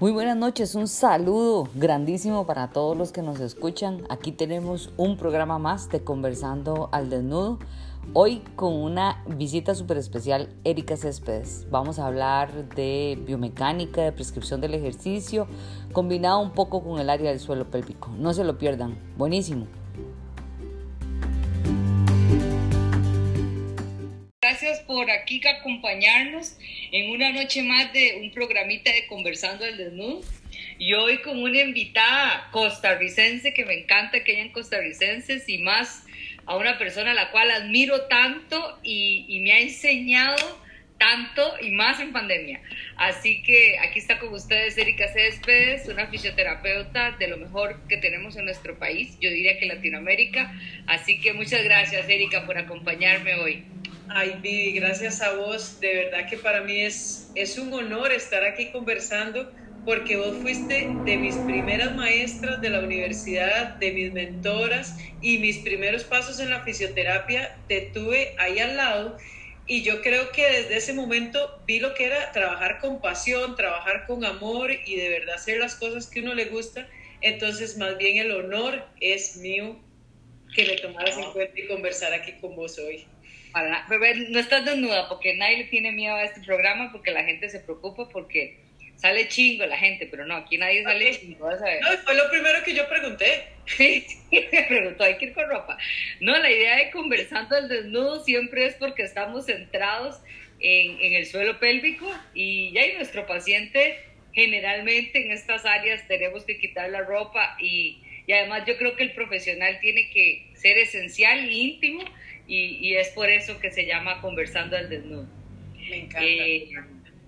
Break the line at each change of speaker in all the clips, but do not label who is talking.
Muy buenas noches, un saludo grandísimo para todos los que nos escuchan. Aquí tenemos un programa más de Conversando al Desnudo. Hoy con una visita súper especial, Erika Céspedes. Vamos a hablar de biomecánica, de prescripción del ejercicio, combinado un poco con el área del suelo pélvico. No se lo pierdan, buenísimo. Por aquí acompañarnos en una noche más de un programita de Conversando al Desnudo. Y hoy con una invitada costarricense que me encanta que hayan costarricenses y más a una persona a la cual admiro tanto y, y me ha enseñado tanto y más en pandemia. Así que aquí está con ustedes Erika Céspedes, una fisioterapeuta de lo mejor que tenemos en nuestro país, yo diría que Latinoamérica. Así que muchas gracias Erika por acompañarme hoy.
Ay, Vivi, gracias a vos. De verdad que para mí es, es un honor estar aquí conversando porque vos fuiste de mis primeras maestras de la universidad, de mis mentoras y mis primeros pasos en la fisioterapia te tuve ahí al lado y yo creo que desde ese momento vi lo que era trabajar con pasión, trabajar con amor y de verdad hacer las cosas que uno le gusta. Entonces, más bien el honor es mío que me tomaras en cuenta y conversar aquí con vos hoy.
Para, no estás desnuda porque nadie le tiene miedo a este programa porque la gente se preocupa porque sale chingo la gente, pero no, aquí nadie sale chingo,
No, fue lo primero que yo pregunté.
Sí, me preguntó, hay que ir con ropa. No, la idea de conversando el desnudo siempre es porque estamos centrados en, en el suelo pélvico y ya y nuestro paciente generalmente en estas áreas tenemos que quitar la ropa y, y además yo creo que el profesional tiene que ser esencial e íntimo y, es por eso que se llama Conversando al Desnudo.
Me encanta. Eh,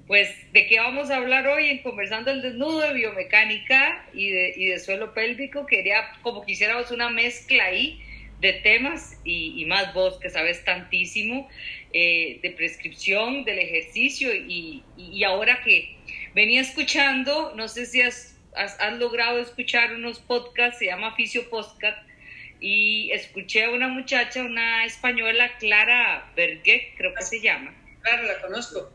pues, ¿de qué vamos a hablar hoy en Conversando al Desnudo? De biomecánica y de, y de suelo pélvico. Quería, como quisiéramos, una mezcla ahí de temas y, más vos que sabes tantísimo eh, de prescripción del ejercicio y, y, ahora que venía escuchando, no sé si has, has, has logrado escuchar unos podcasts, se llama Fisio Podcast, y escuché a una muchacha, una española, Clara Berguet, creo que se llama.
Claro, la conozco.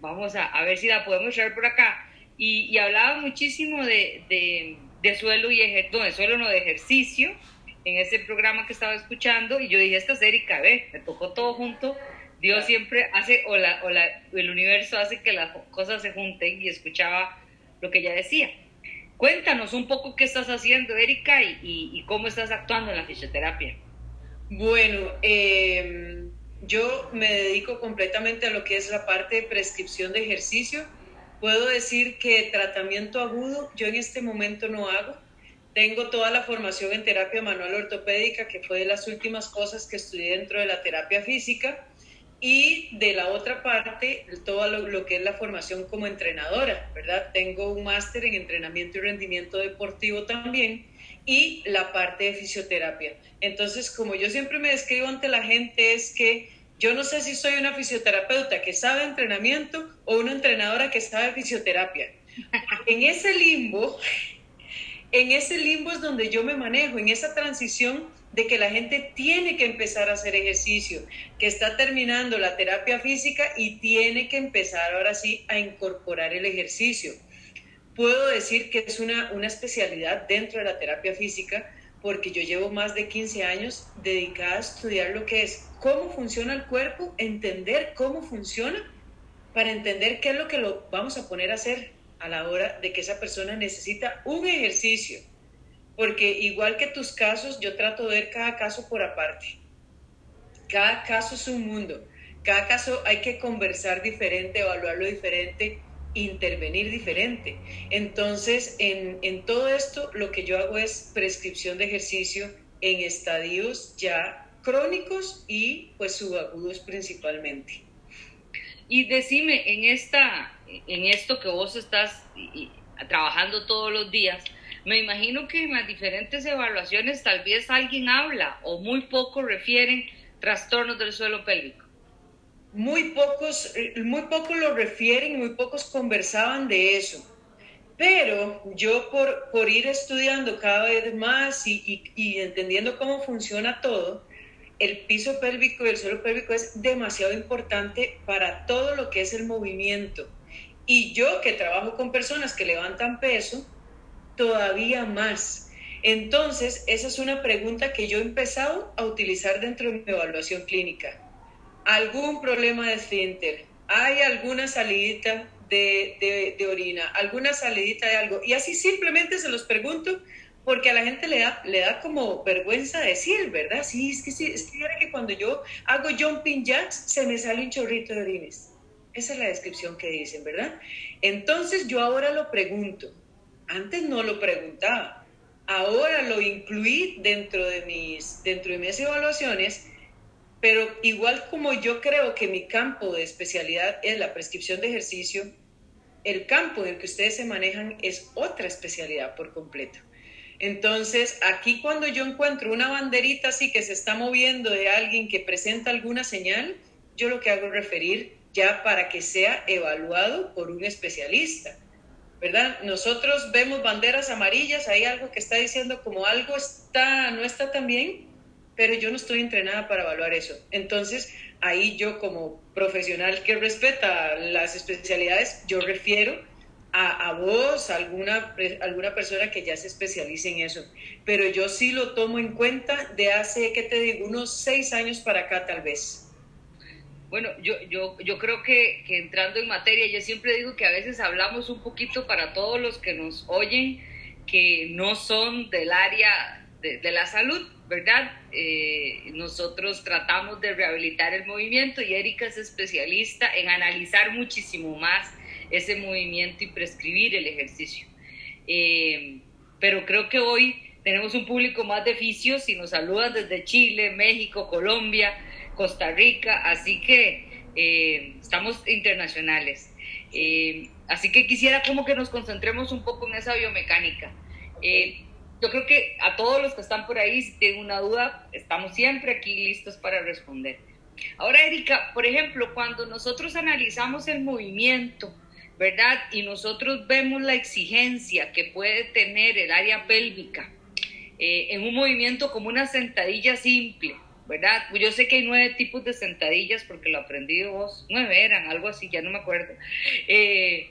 Vamos a, a ver si la podemos traer por acá. Y, y hablaba muchísimo de, de, de suelo y ejercicio, no, de suelo no, de ejercicio en ese programa que estaba escuchando y yo dije, esta es Erika, ve, me tocó todo junto. Dios siempre hace, o, la, o la, el universo hace que las cosas se junten y escuchaba lo que ella decía. Cuéntanos un poco qué estás haciendo, Erika, y, cómo estás actuando en la fisioterapia.
Bueno, em, yo me dedico completamente a lo que es la parte de prescripción de ejercicio. Puedo decir que tratamiento agudo yo en este momento no hago. Tengo toda la formación en terapia manual ortopédica, que fue de las últimas cosas que estudié dentro de la terapia física y de la otra parte, todo lo, que es la formación como entrenadora, ¿verdad? Tengo un máster en entrenamiento y rendimiento deportivo también y la parte de fisioterapia. Entonces, como yo siempre me describo ante la gente, es que yo no sé si soy una fisioterapeuta que sabe entrenamiento o una entrenadora que sabe fisioterapia. En ese limbo, en ese limbo es donde yo me manejo, en esa transición de que la gente tiene que empezar a hacer ejercicio, que está terminando la terapia física y tiene que empezar ahora sí a incorporar el ejercicio. Puedo decir que es una, una especialidad dentro de la terapia física porque yo llevo más de 15 años dedicada a estudiar lo que es cómo funciona el cuerpo, entender cómo funciona, para entender qué es lo que lo vamos a poner a hacer a la hora de que esa persona necesita un ejercicio porque igual que tus casos, yo trato de ver cada caso por aparte. Cada caso es un mundo. Cada caso hay que conversar diferente, evaluarlo diferente, intervenir diferente. Entonces, en, en todo esto, lo que yo hago es prescripción de ejercicio en estadios ya crónicos y pues subagudos principalmente.
Y decime, en, esta, en esto que vos estás trabajando todos los días, me imagino que en las diferentes evaluaciones tal vez alguien habla o muy poco refieren trastornos del suelo pélvico.
Muy pocos, muy pocos lo refieren, muy pocos conversaban de eso. Pero yo por, por ir estudiando cada vez más y, y entendiendo cómo funciona todo, el piso pélvico y el suelo pélvico es demasiado importante para todo lo que es el movimiento Y yo que trabajo con personas que levantan peso, todavía más. Entonces, esa es una pregunta que yo he empezado a utilizar dentro de mi evaluación clínica. ¿Algún problema de esfínter? ¿Hay alguna salidita de, de, orina? ¿Alguna salidita de algo? Y así simplemente se los pregunto porque a la gente le da, le da como vergüenza decir, ¿verdad? Sí, es que sí, es que, cuando yo hago jumping jacks se me sale un chorrito de orines. Esa es la descripción que dicen, ¿verdad? Entonces yo ahora lo pregunto. Antes no lo preguntaba. Ahora lo incluí dentro de mis, dentro de mis evaluaciones, pero igual como yo creo que mi campo de especialidad es la prescripción de ejercicio, el campo en el que ustedes se manejan es otra especialidad por completo. Entonces, aquí cuando yo encuentro una banderita así que se está moviendo de alguien que presenta alguna señal, yo lo que hago es referir ya para que sea evaluado por un especialista. ¿Verdad? Nosotros vemos banderas amarillas, hay algo que está diciendo como algo está, no está tan bien, pero yo no estoy entrenada para evaluar eso. Entonces, ahí yo como profesional que respeta las especialidades, yo refiero a, vos, a alguna, alguna persona que ya se especialice en eso. Pero yo sí lo tomo en cuenta de hace, ¿qué te digo? Unos seis años para acá tal vez.
Bueno, yo, yo, yo creo que, entrando en materia, yo siempre digo que a veces hablamos un poquito para todos los que nos oyen que no son del área de, de la salud, ¿verdad? Eh, nosotros tratamos de rehabilitar el movimiento y Erika es especialista en analizar muchísimo más ese movimiento y prescribir el ejercicio. Eh, pero creo que hoy tenemos un público más de oficios y nos saludan desde Chile, México, Colombia, Costa Rica, así que eh, estamos internacionales. Eh, así que quisiera como que nos concentremos un poco en esa biomecánica. yo creo que a todos los que están por ahí, si tienen una duda, estamos siempre aquí listos para responder. Ahora, Erika, por ejemplo, cuando nosotros analizamos el movimiento, ¿verdad? Y nosotros vemos la exigencia que puede tener el área pélvica eh, en un movimiento como una sentadilla simple, ¿verdad? Yo sé que hay nueve tipos de sentadillas porque lo aprendí vos, nueve eran, algo así, ya no me acuerdo. Eh,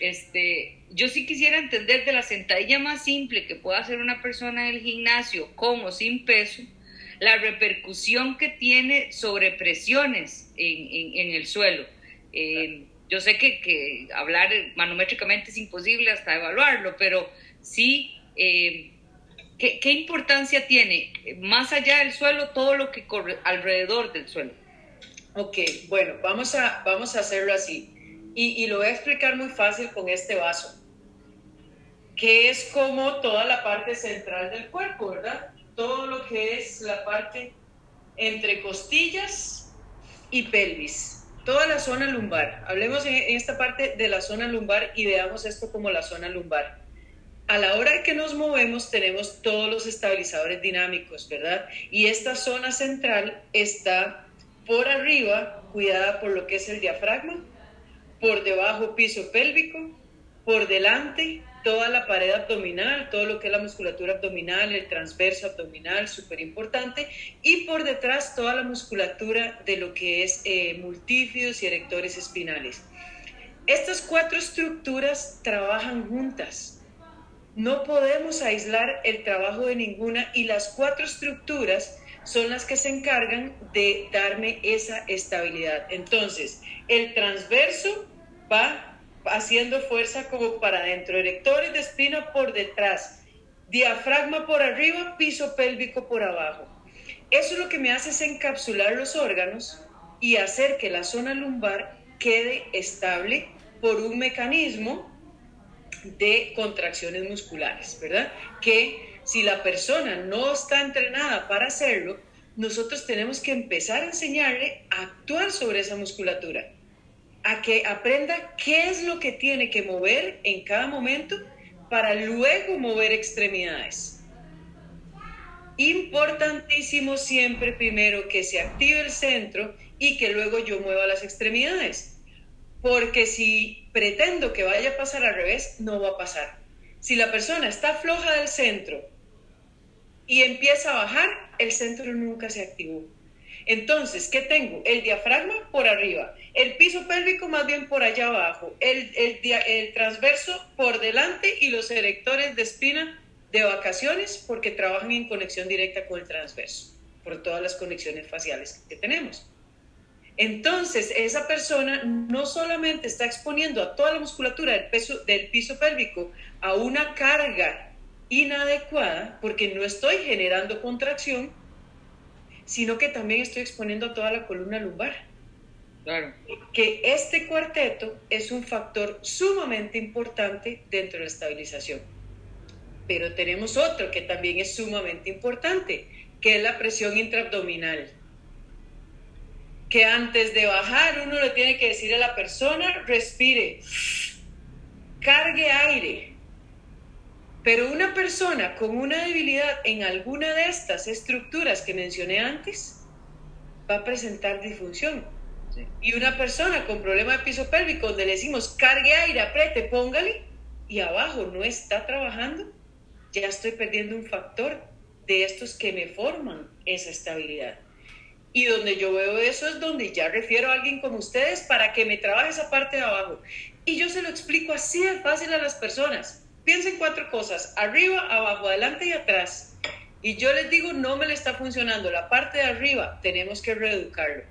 este, yo sí quisiera entender de la sentadilla más simple que pueda hacer una persona en el gimnasio con o sin peso, la repercusión que tiene sobre presiones en, en, el suelo. Eh, yo sé que, que, hablar manométricamente es imposible hasta evaluarlo, pero sí, eh, ¿qué, ¿qué, importancia tiene más allá del suelo todo lo que corre alrededor del suelo?
Ok, bueno, vamos a, vamos a hacerlo así. Y, y lo voy a explicar muy fácil con este vaso, que es como toda la parte central del cuerpo, ¿verdad? Todo lo que es la parte entre costillas y pelvis toda la zona lumbar. Hablemos en, esta parte de la zona lumbar y veamos esto como la zona lumbar. A la hora que nos movemos tenemos todos los estabilizadores dinámicos, ¿verdad? Y esta zona central está por arriba, cuidada por lo que es el diafragma, por debajo piso pélvico, por delante toda la pared abdominal, todo lo que es la musculatura abdominal, el transverso abdominal, súper importante, y por detrás toda la musculatura de lo que es eh, multífidos y erectores espinales. Estas cuatro estructuras trabajan juntas. No podemos aislar el trabajo de ninguna y las cuatro estructuras son las que se encargan de darme esa estabilidad. Entonces, el transverso va haciendo fuerza como para adentro, erectores de espina por detrás, diafragma por arriba, piso pélvico por abajo. Eso lo que me hace es encapsular los órganos y hacer que la zona lumbar quede estable por un mecanismo de contracciones musculares, ¿verdad? Que si la persona no está entrenada para hacerlo, nosotros tenemos que empezar a enseñarle a actuar sobre esa musculatura a que aprenda qué es lo que tiene que mover en cada momento para luego mover extremidades. Importantísimo siempre primero que se active el centro y que luego yo mueva las extremidades. Porque si pretendo que vaya a pasar al revés, no va a pasar. Si la persona está floja del centro y empieza a bajar, el centro nunca se activó. Entonces, ¿qué tengo? El diafragma por arriba, el piso pélvico más bien por allá abajo, el, transverso por delante y los erectores de espina de vacaciones porque trabajan en conexión directa con el transverso, por todas las conexiones faciales que tenemos. Entonces, esa persona no solamente está exponiendo a toda la musculatura del, peso, del piso pélvico a una carga inadecuada, porque no estoy generando contracción, sino que también estoy exponiendo a toda la columna lumbar. Claro. Que este cuarteto es un factor sumamente importante dentro de la estabilización. Pero tenemos otro que también es sumamente importante, que es la presión intraabdominal. Que antes de bajar uno le tiene que decir a la persona, respire, cargue aire, pero una persona con una debilidad en alguna de estas estructuras que mencioné antes va a presentar disfunción. Y una persona con problema de piso pélvico, donde le decimos cargue aire, apriete, póngale, y abajo no está trabajando, ya estoy perdiendo un factor de estos que me forman esa estabilidad. Y donde yo veo eso es donde ya refiero a alguien como ustedes para que me trabaje esa parte de abajo. Y yo se lo explico así de fácil a las personas piensen cuatro cosas, arriba, abajo, adelante y atrás. Y yo les digo, no me le está funcionando. La parte de arriba tenemos que reeducarlo.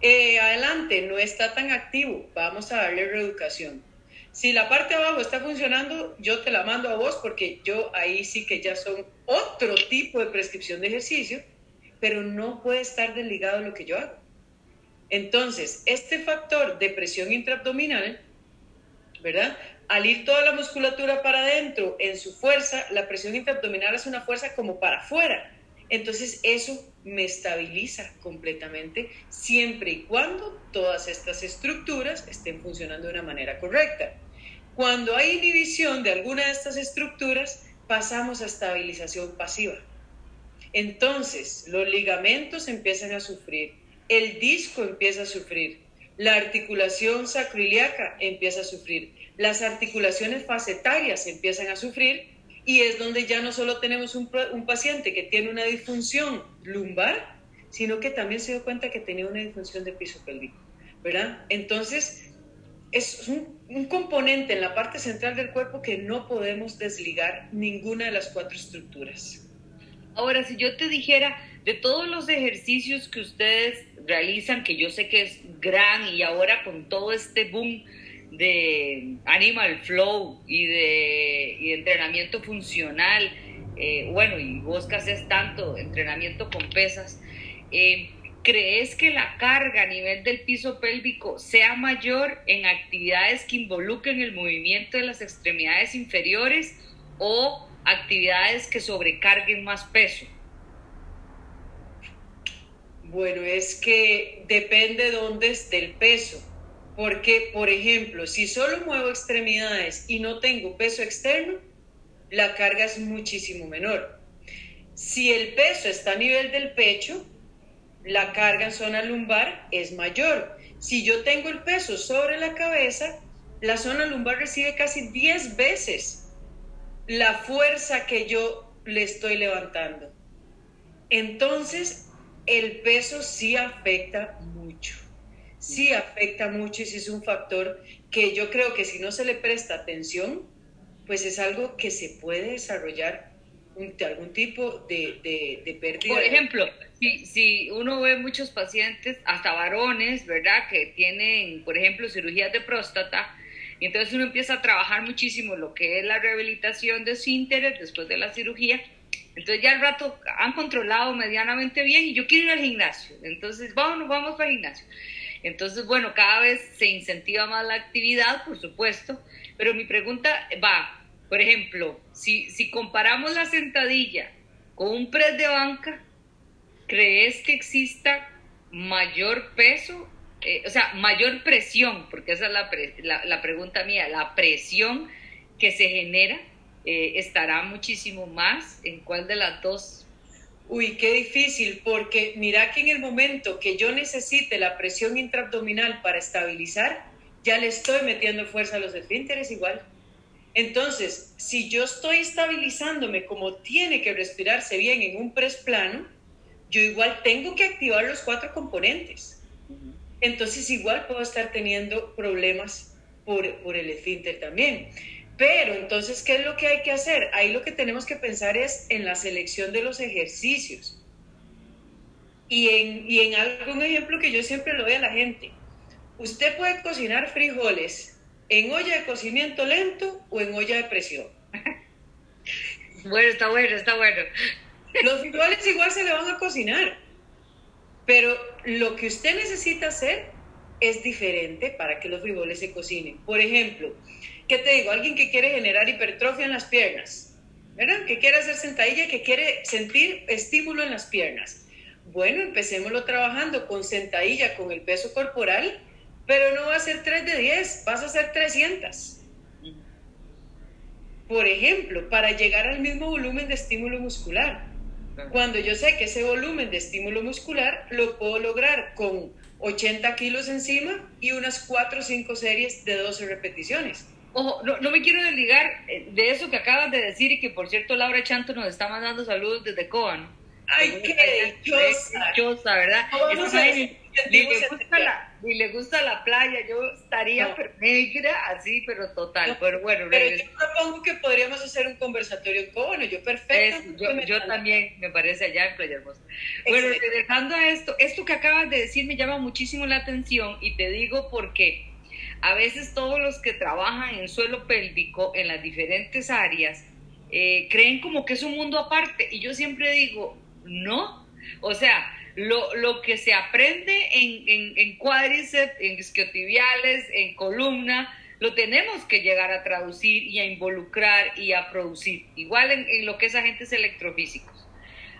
Eh, adelante no está tan activo, vamos a darle reeducación. Si la parte de abajo está funcionando, yo te la mando a vos porque yo ahí sí que ya son otro tipo de prescripción de ejercicio, pero no puede estar desligado de lo que yo hago. Entonces, este factor de presión intraabdominal, ¿verdad? al ir toda la musculatura para adentro en su fuerza, la presión intraabdominal es una fuerza como para afuera. Entonces eso me estabiliza completamente siempre y cuando todas estas estructuras estén funcionando de una manera correcta. Cuando hay inhibición de alguna de estas estructuras, pasamos a estabilización pasiva. Entonces los ligamentos empiezan a sufrir, el disco empieza a sufrir, la articulación sacroiliaca empieza a sufrir, las articulaciones facetarias empiezan a sufrir y es donde ya no solo tenemos un, paciente que tiene una disfunción lumbar, sino que también se dio cuenta que tenía una disfunción de piso pélvico, ¿verdad? Entonces, es un, un, componente en la parte central del cuerpo que no podemos desligar ninguna de las cuatro estructuras.
Ahora, si yo te dijera, de todos los ejercicios que ustedes realizan, que yo sé que es gran y ahora con todo este boom de Animal Flow y de, entrenamiento funcional, eh, bueno, y vos que haces tanto entrenamiento con pesas, eh, ¿crees que la carga a nivel del piso pélvico sea mayor en actividades que involucren el movimiento de las extremidades inferiores o actividades que sobrecarguen más peso?
Bueno, es que depende dónde esté el peso porque, por ejemplo, si solo muevo extremidades y no tengo peso externo, la carga es muchísimo menor. Si el peso está a nivel del pecho, la carga en zona lumbar es mayor. Si yo tengo el peso sobre la cabeza, la zona lumbar recibe casi 10 veces la fuerza que yo le estoy levantando. Entonces, el peso sí afecta mucho sí afecta mucho y sí es un factor que yo creo que si no se le presta atención, pues es algo que se puede desarrollar de algún tipo de, de, pérdida.
Por ejemplo, si, si, uno ve muchos pacientes, hasta varones, ¿verdad?, que tienen, por ejemplo, cirugías de próstata, entonces uno empieza a trabajar muchísimo lo que es la rehabilitación de esfínteres después de la cirugía, entonces ya al rato han controlado medianamente bien y yo quiero ir al gimnasio, entonces vamos, vamos para gimnasio. Entonces, bueno, cada vez se incentiva más la actividad, por supuesto, pero mi pregunta va, por ejemplo, si, si comparamos la sentadilla con un press de banca, ¿crees que exista mayor peso, eh, o sea, mayor presión, porque esa es la, la, pregunta mía, la presión que se genera eh, estará muchísimo más en cuál de las dos
Uy, qué difícil, porque mira que en el momento que yo necesite la presión intraabdominal para estabilizar, ya le estoy metiendo fuerza a los esfínteres igual. Entonces, si yo estoy estabilizándome como tiene que respirarse bien en un press plano, yo igual tengo que activar los cuatro componentes. Entonces igual puedo estar teniendo problemas por, por el esfínter también. Pero entonces, ¿qué es lo que hay que hacer? Ahí lo que tenemos que pensar es en la selección de los ejercicios. Y en, y en algún ejemplo que yo siempre lo doy a la gente. Usted puede cocinar frijoles en olla de cocimiento lento o en olla de presión.
Bueno, está bueno, está bueno.
Los frijoles igual se le van a cocinar, pero lo que usted necesita hacer es diferente para que los frijoles se cocinen. Por ejemplo, ¿qué te digo? Alguien que quiere generar hipertrofia en las piernas, ¿verdad? Que quiere hacer sentadilla, que quiere sentir estímulo en las piernas. Bueno, empecémoslo trabajando con sentadilla, con el peso corporal, pero no va a ser 3 de 10, vas a hacer 300. Por ejemplo, para llegar al mismo volumen de estímulo muscular. Cuando yo sé que ese volumen de estímulo muscular lo puedo lograr con 80 kilos encima y unas 4 o 5 series de 12 repeticiones.
Ojo, no, me quiero desligar eh, de eso que acabas de decir y que por cierto Laura Chanto nos está mandando saludos desde Coan.
Ay, qué
dichosa. ¿verdad? Y, le gusta la, y le gusta la playa, yo estaría negra así, pero total. pero bueno,
pero yo propongo que podríamos hacer un conversatorio en Coan, yo perfecto.
yo, yo también, me parece allá en Playa Hermosa. Bueno, dejando a esto, esto que acabas de decir me llama muchísimo la atención y te digo porque a veces todos los que trabajan en suelo pélvico en las diferentes áreas eh, creen como que es un mundo aparte y yo siempre digo, no, o sea, lo, lo que se aprende en, en, cuádriceps, en isquiotibiales, en columna, lo tenemos que llegar a traducir y a involucrar y a producir, igual en, en, lo que es agentes electrofísicos.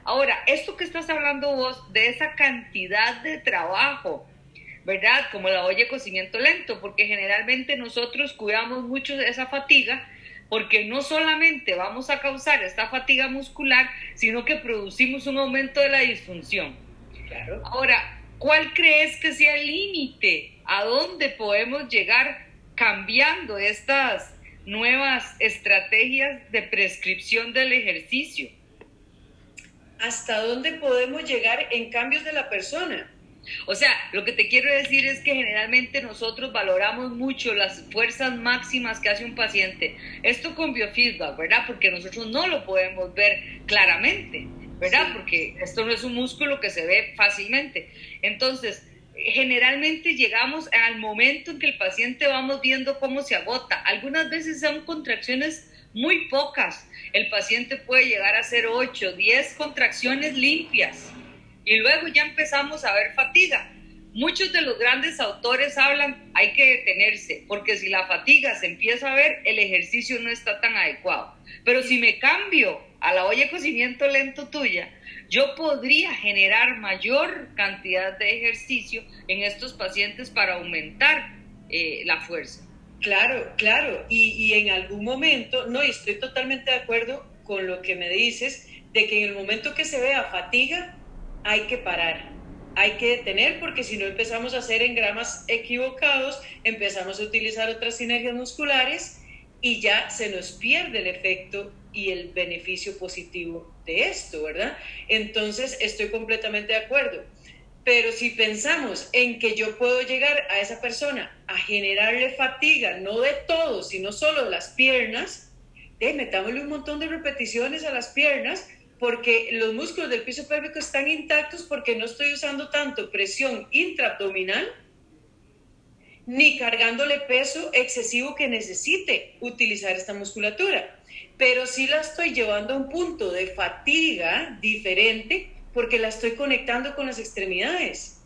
Ahora, esto que estás hablando vos de esa cantidad de trabajo ¿verdad? Como la olla de cocimiento lento, porque generalmente nosotros cuidamos mucho de esa fatiga, porque no solamente vamos a causar esta fatiga muscular, sino que producimos un aumento de la disfunción. Claro. Ahora, ¿cuál crees que sea el límite? ¿A dónde podemos llegar cambiando estas nuevas estrategias de prescripción del ejercicio?
¿Hasta dónde podemos llegar en cambios de la persona?
O sea, lo que te quiero decir es que generalmente nosotros valoramos mucho las fuerzas máximas que hace un paciente. Esto con biofeedback, ¿verdad? Porque nosotros no lo podemos ver claramente, ¿verdad? Porque esto no es un músculo que se ve fácilmente. Entonces, generalmente llegamos al momento en que el paciente vamos viendo cómo se agota. Algunas veces son contracciones muy pocas. El paciente puede llegar a hacer 8, 10 contracciones limpias y luego ya empezamos a ver fatiga. Muchos de los grandes autores hablan, hay que detenerse, porque si la fatiga se empieza a ver, el ejercicio no está tan adecuado. Pero si me cambio a la olla de cocimiento lento tuya, yo podría generar mayor cantidad de ejercicio en estos pacientes para aumentar eh, la fuerza.
Claro, claro. Y, y en algún momento, no, y estoy totalmente de acuerdo con lo que me dices, de que en el momento que se vea fatiga, hay que parar, hay que detener porque si no empezamos a hacer engramas equivocados, empezamos a utilizar otras sinergias musculares y ya se nos pierde el efecto y el beneficio positivo de esto, ¿verdad? Entonces, estoy completamente de acuerdo. Pero si pensamos en que yo puedo llegar a esa persona a generarle fatiga, no de todo, sino solo de las piernas, eh, metámosle un montón de repeticiones a las piernas porque los músculos del piso pélvico están intactos porque no estoy usando tanto presión intraabdominal ni cargándole peso excesivo que necesite utilizar esta musculatura. Pero sí la estoy llevando a un punto de fatiga diferente porque la estoy conectando con las extremidades.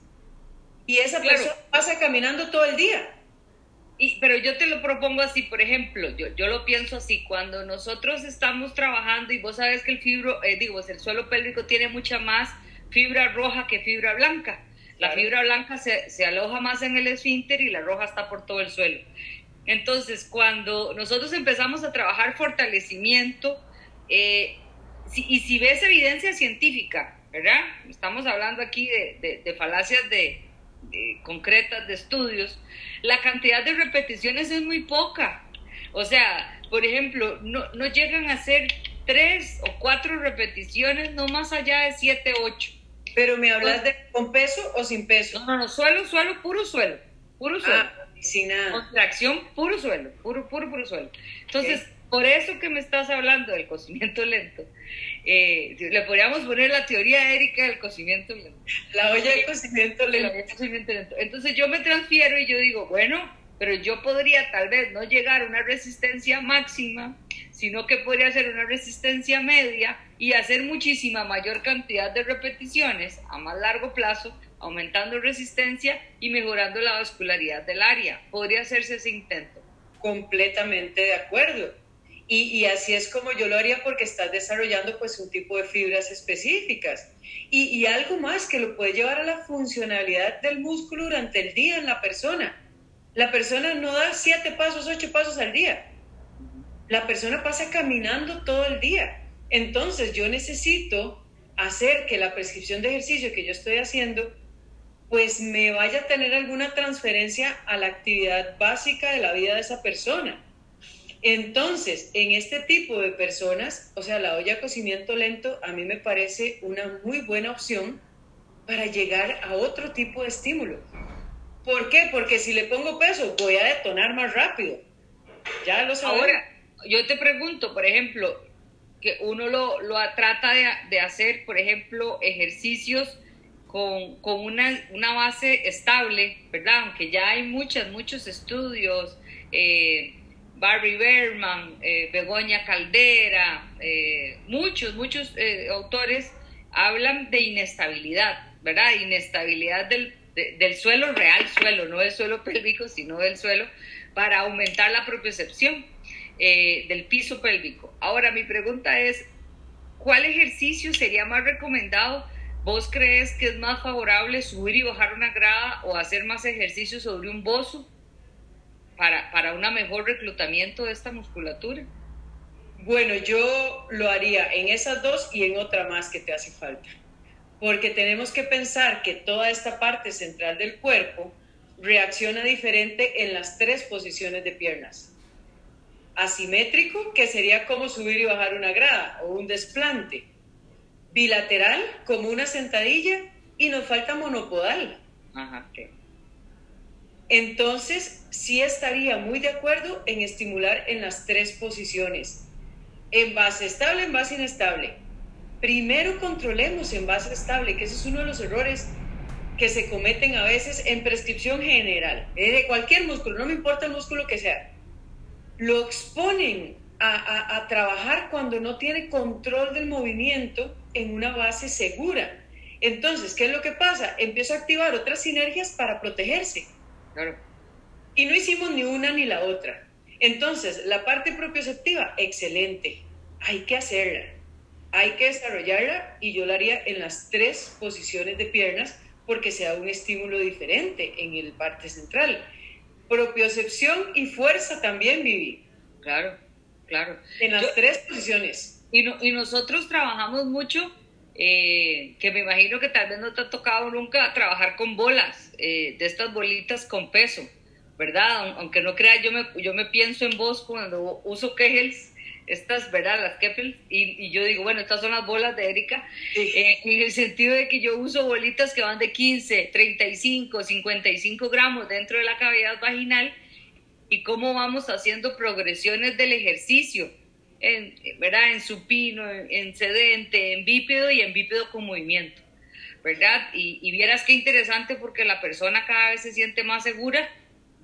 Y esa persona pasa caminando todo el día
pero yo te lo propongo así, por ejemplo, yo, yo lo pienso así, cuando nosotros estamos trabajando y vos sabes que el fibro, eh, digo, el suelo pélvico tiene mucha más fibra roja que fibra blanca. La fibra blanca se, se aloja más en el esfínter y la roja está por todo el suelo. Entonces, cuando nosotros empezamos a trabajar fortalecimiento, eh, y si ves evidencia científica, ¿verdad? Estamos hablando aquí de, de falacias de, eh, concretas de estudios, la cantidad de repeticiones es muy poca. O sea, por ejemplo, no, no llegan a ser tres o cuatro repeticiones, no más allá de siete, ocho.
Pero me hablas de con peso o sin peso.
No, no, no, suelo, suelo, puro suelo. Puro suelo.
Ah, sin nada.
Contracción, puro suelo. Puro, puro, puro suelo. Entonces, por eso que me estás hablando del cocimiento lento, eh, le podríamos poner la teoría Erika del cocimiento lento.
La olla de cocimiento lento.
lento. Entonces yo me transfiero y yo digo, bueno, pero yo podría tal vez no llegar a una resistencia máxima, sino que podría hacer una resistencia media y hacer muchísima mayor cantidad de repeticiones a más largo plazo, aumentando resistencia y mejorando la vascularidad del área. Podría hacerse ese intento.
Completamente de acuerdo. Y, así es como yo lo haría porque estás desarrollando pues un tipo de fibras específicas. Y, y algo más que lo puede llevar a la funcionalidad del músculo durante el día en la persona. La persona no da siete pasos, ocho pasos al día. La persona pasa caminando todo el día. Entonces yo necesito hacer que la prescripción de ejercicio que yo estoy haciendo pues me vaya a tener alguna transferencia a la actividad básica de la vida de esa persona. Entonces, en este tipo de personas, o sea, la olla cocimiento lento a mí me parece una muy buena opción para llegar a otro tipo de estímulo. ¿Por qué? Porque si le pongo peso, voy a detonar más rápido. Ya lo sabes.
Ahora, yo te pregunto, por ejemplo, que uno lo, lo trata de, de, hacer, por ejemplo, ejercicios con, con una, una, base estable, ¿verdad? Aunque ya hay muchos, muchos estudios, eh, Barry Berman, eh, Begoña Caldera, eh, muchos, muchos eh, autores hablan de inestabilidad, ¿verdad? Inestabilidad del, del suelo real, suelo, no del suelo pélvico, sino del suelo, para aumentar la propiocepción del piso pélvico. Ahora, mi pregunta es, ¿cuál ejercicio sería más recomendado? ¿Vos crees que es más favorable subir y bajar una grada o hacer más ejercicio sobre un bozo? para, para un mejor reclutamiento de esta musculatura?
Bueno, yo lo haría en esas dos y en otra más que te hace falta. Porque tenemos que pensar que toda esta parte central del cuerpo reacciona diferente en las tres posiciones de piernas. Asimétrico, que sería como subir y bajar una grada o un desplante. Bilateral, como una sentadilla. Y nos falta monopodal. Ajá, entonces, sí estaría muy de acuerdo en estimular en las tres posiciones. En base estable, en base inestable. Primero controlemos en base estable, que ese es uno de los errores que se cometen a veces en prescripción general, de cualquier músculo, no me importa el músculo que sea. Lo exponen a, a trabajar cuando no tiene control del movimiento en una base segura. Entonces, ¿qué es lo que pasa? Empieza a activar otras sinergias para protegerse y no hicimos ni una ni la otra. Entonces, la parte propioceptiva, excelente. Hay que hacerla. Hay que desarrollarla y yo la haría en las tres posiciones de piernas porque sea un estímulo diferente en el parte central. Propiocepción y fuerza también, Vivi.
Claro, claro.
En las tres posiciones.
Y, y nosotros trabajamos mucho eh, que me imagino que tal vez no te ha tocado nunca trabajar con bolas, eh, de estas bolitas con peso, ¿verdad? Aunque no creas, yo me, yo me pienso en vos cuando uso Kegels, estas, ¿verdad? Las Kegels, y, yo digo, bueno, estas son las bolas de Erika, eh, en el sentido de que yo uso bolitas que van de 15, 35, 55 gramos dentro de la cavidad vaginal, y cómo vamos haciendo progresiones del ejercicio en, ¿verdad? en supino, en, sedente, en bípedo y en bípedo con movimiento, ¿verdad? Y, vieras qué interesante porque la persona cada vez se siente más segura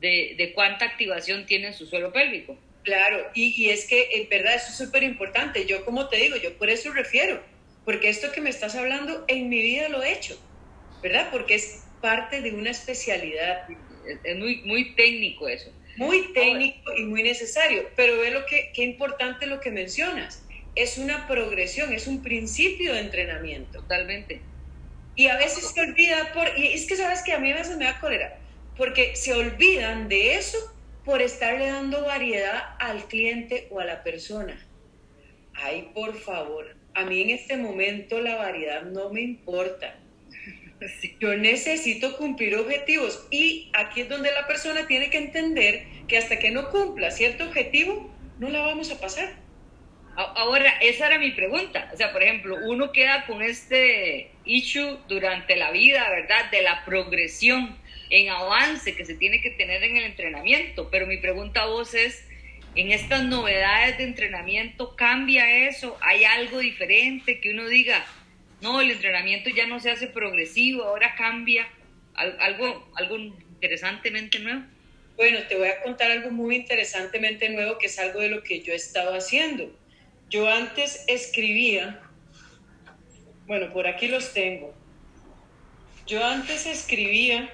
de, de cuánta activación tiene en su suelo pélvico.
Claro, y, y es que en verdad eso es súper importante. Yo como te digo, yo por eso refiero, porque esto que me estás hablando en mi vida lo he hecho, ¿verdad? Porque es parte de una especialidad.
Es muy, muy técnico eso
muy técnico y muy necesario, pero ve lo que, qué importante lo que mencionas. Es una progresión, es un principio de entrenamiento.
Totalmente.
Y a veces se olvida por, y es que sabes que a mí a veces me da cólera, porque se olvidan de eso por estarle dando variedad al cliente o a la persona. Ay, por favor, a mí en este momento la variedad no me importa. Yo necesito cumplir objetivos y aquí es donde la persona tiene que entender que hasta que no cumpla cierto objetivo, no la vamos a pasar.
Ahora, esa era mi pregunta. O sea, por ejemplo, uno queda con este issue durante la vida, ¿verdad? De la progresión en avance que se tiene que tener en el entrenamiento. Pero mi pregunta a vos es, en estas novedades de entrenamiento, ¿cambia eso? ¿Hay algo diferente que uno diga, no, el entrenamiento ya no se hace progresivo, ahora cambia? ¿Algo, algo interesantemente nuevo?
Bueno, te voy a contar algo muy interesantemente nuevo que es algo de lo que yo he estado haciendo. Yo antes escribía, bueno, por aquí los tengo. Yo antes escribía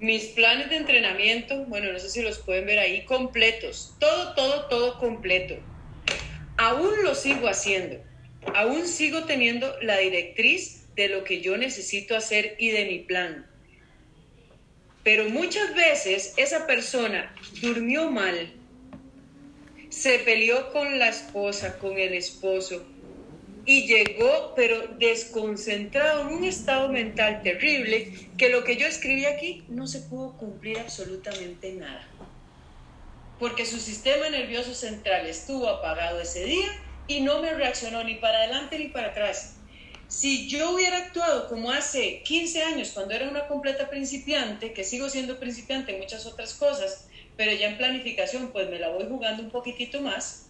mis planes de entrenamiento, bueno, no sé si los pueden ver ahí, completos. Todo, todo, todo completo. Aún lo sigo haciendo. Aún sigo teniendo la directriz de lo que yo necesito hacer y de mi plan. Pero muchas veces esa persona durmió mal, se peleó con la esposa, con el esposo, y llegó, pero desconcentrado, en un estado mental terrible, que lo que yo escribí aquí no se pudo cumplir absolutamente nada. Porque su sistema nervioso central estuvo apagado ese día y no me reaccionó ni para adelante ni para atrás. Si yo hubiera actuado como hace 15 años, cuando era una completa principiante, que sigo siendo principiante en muchas otras cosas, pero ya en planificación pues me la voy jugando un poquitito más,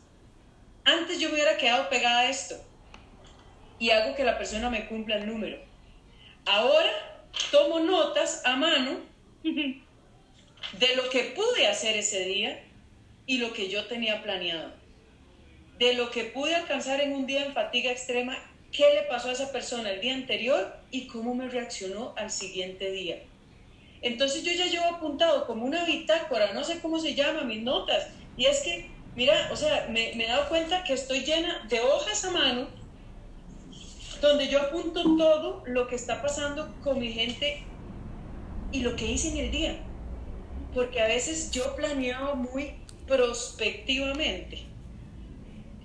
antes yo me hubiera quedado pegada a esto y hago que la persona me cumpla el número. Ahora tomo notas a mano de lo que pude hacer ese día y lo que yo tenía planeado. De lo que pude alcanzar en un día en fatiga extrema qué le pasó a esa persona el día anterior y cómo me reaccionó al siguiente día. Entonces yo ya llevo apuntado como una bitácora, no sé cómo se llama, mis notas. Y es que, mira, o sea, me, me he dado cuenta que estoy llena de hojas a mano donde yo apunto todo lo que está pasando con mi gente y lo que hice en el día. Porque a veces yo planeaba muy prospectivamente.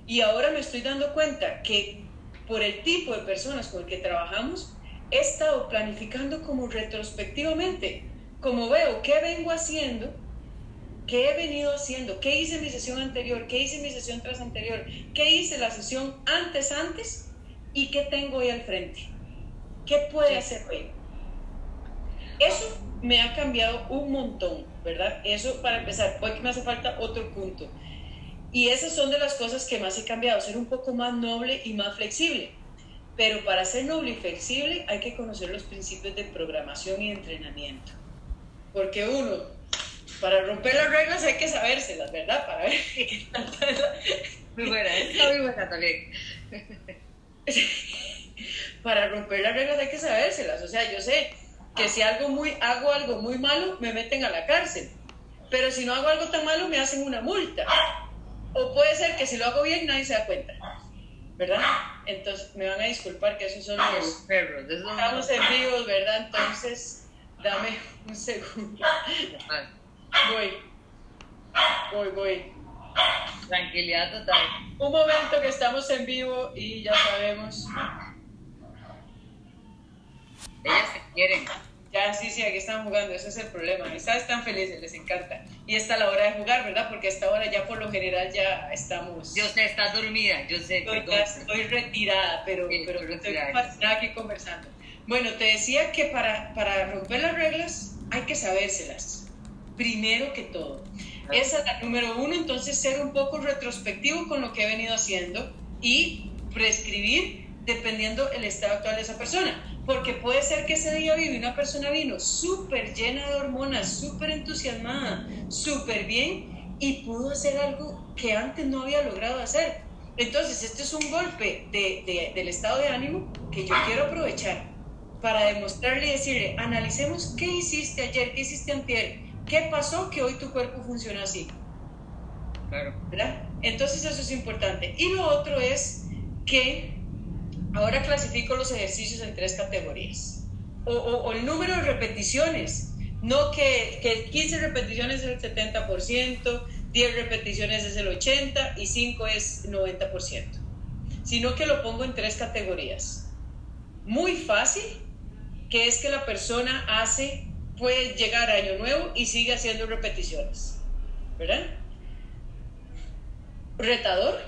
Y ahora me estoy dando cuenta que por el tipo de personas con el que trabajamos, he estado planificando como retrospectivamente, como veo qué vengo haciendo, qué he venido haciendo, qué hice en mi sesión anterior, qué hice en mi sesión tras anterior, qué hice la sesión antes antes y qué tengo hoy al frente, qué puede hacer hoy. Eso me ha cambiado un montón, ¿verdad? Eso para empezar, hoy que me hace falta otro punto y esas son de las cosas que más he cambiado, ser un poco más noble y más flexible. Pero para ser noble y flexible hay que conocer los principios de programación y entrenamiento. Porque uno, para romper las reglas hay que sabérselas, ¿verdad? Para ver qué
Muy buena, está muy buena también.
para romper las reglas hay que sabérselas. O sea, yo sé que si algo muy, hago algo muy malo, me meten a la cárcel. Pero si no hago algo tan malo, me hacen una multa. O puede ser que si lo hago bien nadie se da cuenta. ¿Verdad? Entonces me van a disculpar que esos son los perros. Estamos en vivo, ¿verdad? Entonces, dame un segundo. Voy. Voy, voy.
Tranquilidad total.
Un momento que estamos en vivo y ya sabemos.
Ellas se quieren.
Ya, sí, sí, aquí están jugando, ese es el problema. Están felices, les encanta. Y está la hora de jugar, ¿verdad? Porque a esta hora ya por lo general ya estamos...
Yo sé, estás dormida, yo sé.
Estoy, estoy retirada, pero, pero estoy fascinada aquí conversando. Bueno, te decía que para, para romper las reglas hay que sabérselas, primero que todo. Esa es la número uno, entonces ser un poco retrospectivo con lo que he venido haciendo y prescribir dependiendo el estado actual de esa persona porque puede ser que ese día vino una persona vino súper llena de hormonas, súper entusiasmada, súper bien y pudo hacer algo que antes no había logrado hacer. Entonces, este es un golpe de, del estado de ánimo que yo quiero aprovechar para demostrarle y decirle, analicemos qué hiciste ayer, qué hiciste antes, qué pasó que hoy tu cuerpo funciona así.
Claro.
¿Verdad? Entonces eso es importante. Y lo otro es que Ahora clasifico los ejercicios en tres categorías. O, el número de repeticiones. No que, que 15 repeticiones es el 70%, 10 repeticiones es el 80% y 5 es 90%. Sino que lo pongo en tres categorías. Muy fácil, que es que la persona hace, puede llegar año nuevo y sigue haciendo repeticiones. ¿Verdad? retador.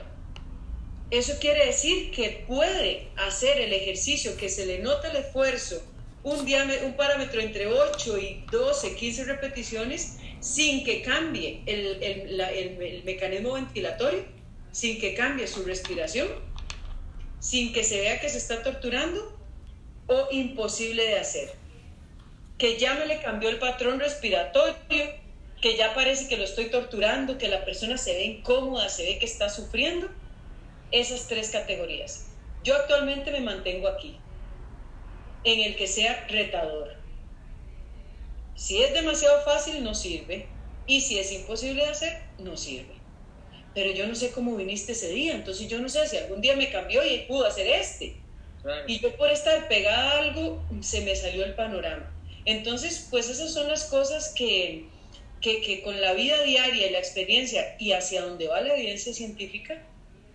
Eso quiere decir que puede hacer el ejercicio, que se le nota el esfuerzo, un, un parámetro entre 8 y 12, 15 repeticiones, sin que cambie el, el mecanismo ventilatorio, sin que cambie su respiración, sin que se vea que se está torturando o imposible de hacer. Que ya me le cambió el patrón respiratorio, que ya parece que lo estoy torturando, que la persona se ve incómoda, se ve que está sufriendo. Esas tres categorías. Yo actualmente me mantengo aquí, en el que sea retador. Si es demasiado fácil, no sirve. Y si es imposible de hacer, no sirve. Pero yo no sé cómo viniste ese día, entonces yo no sé si algún día me cambió y pudo hacer este. Y yo por estar pegada a algo, se me salió el panorama. Entonces, pues esas son las cosas que, que, con la vida diaria y la experiencia y hacia donde va la evidencia científica,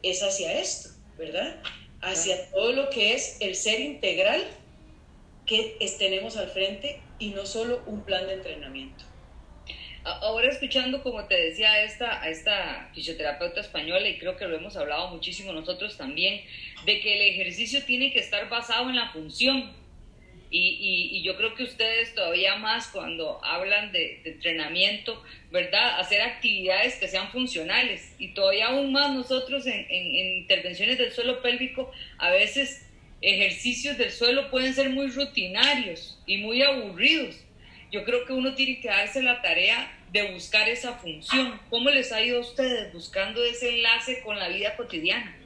es hacia esto, ¿verdad? Hacia todo lo que es el ser integral que tenemos al frente y no solo un plan de entrenamiento.
Ahora escuchando, como te decía, a esta, a esta fisioterapeuta española, y creo que lo hemos hablado muchísimo nosotros también, de que el ejercicio tiene que estar basado en la función. Y, y, yo creo que ustedes todavía más cuando hablan de, entrenamiento, ¿verdad? Hacer actividades que sean funcionales. Y todavía aún más nosotros en, en intervenciones del suelo pélvico, a veces ejercicios del suelo pueden ser muy rutinarios y muy aburridos yo creo que uno tiene que darse la tarea de buscar esa función. ¿Cómo les ha ido a ustedes buscando ese enlace con la vida cotidiana?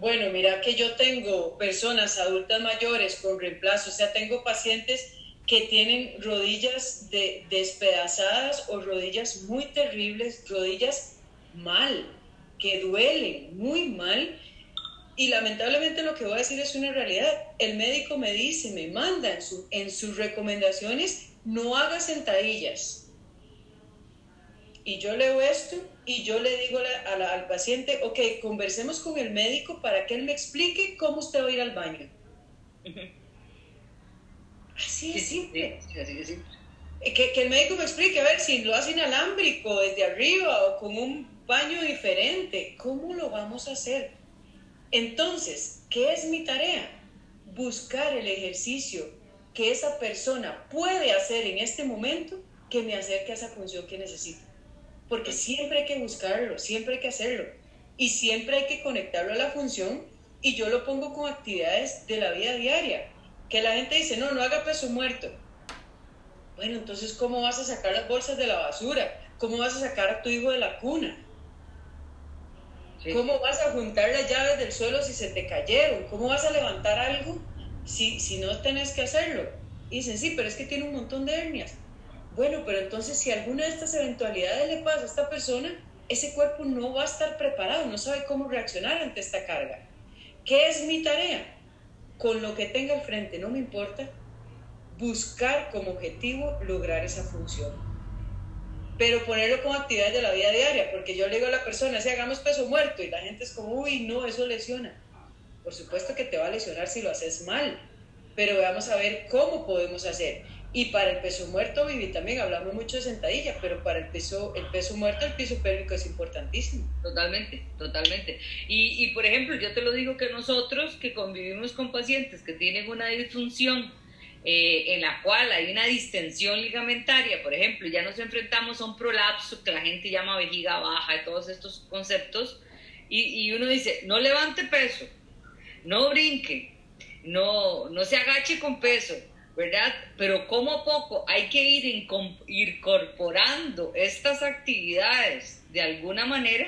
Bueno, mira que yo tengo personas adultas mayores con reemplazo, o sea, tengo pacientes que tienen rodillas despedazadas o rodillas muy terribles, rodillas mal, que duelen muy mal. Y lamentablemente lo que voy a decir es una realidad. El médico me dice, me manda en, en sus recomendaciones no haga sentadillas. Y yo leo esto y yo le digo al paciente, ok, conversemos con el médico para que él me explique cómo usted va a ir al baño. Así es simple. Que, que, el médico me explique, a ver si lo hace inalámbrico, desde arriba o con un baño diferente. ¿Cómo lo vamos a hacer? Entonces, ¿qué es mi tarea? Buscar el ejercicio que esa persona puede hacer en este momento que me acerque a esa función que necesito. Porque siempre hay que buscarlo, siempre hay que hacerlo. Y siempre hay que conectarlo a la función y yo lo pongo con actividades de la vida diaria. Que la gente dice, no, no haga peso muerto. Bueno, entonces, ¿cómo vas a sacar las bolsas de la basura? ¿Cómo vas a sacar a tu hijo de la cuna? ¿Cómo vas a juntar las llaves del suelo si se te cayeron? ¿Cómo vas a levantar algo si, si no tenés que hacerlo. Y dicen, sí, pero es que tiene un montón de hernias. Bueno, pero entonces si alguna de estas eventualidades le pasa a esta persona, ese cuerpo no va a estar preparado, no sabe cómo reaccionar ante esta carga. ¿Qué es mi tarea? Con lo que tenga al frente, no me importa, buscar como objetivo lograr esa función. Pero ponerlo como actividades de la vida diaria, porque yo le digo a la persona, si hagamos peso muerto, y la gente es como, uy, no, eso lesiona. Por supuesto que te va a lesionar si lo haces mal, pero vamos a ver cómo podemos hacer. Y para el peso muerto, Vivi, también hablamos mucho de sentadilla, pero para el peso, el peso muerto, el piso pélvico es importantísimo.
Totalmente, totalmente. Y, y por ejemplo, yo te lo digo que nosotros que convivimos con pacientes que tienen una disfunción eh, en la cual hay una distensión ligamentaria, por ejemplo, ya nos enfrentamos a un prolapso que la gente llama vejiga baja, y todos estos conceptos, y, y uno dice, no levante peso, no brinque, no, no se agache con peso, ¿verdad? Pero como a poco hay que ir incorporando estas actividades de alguna manera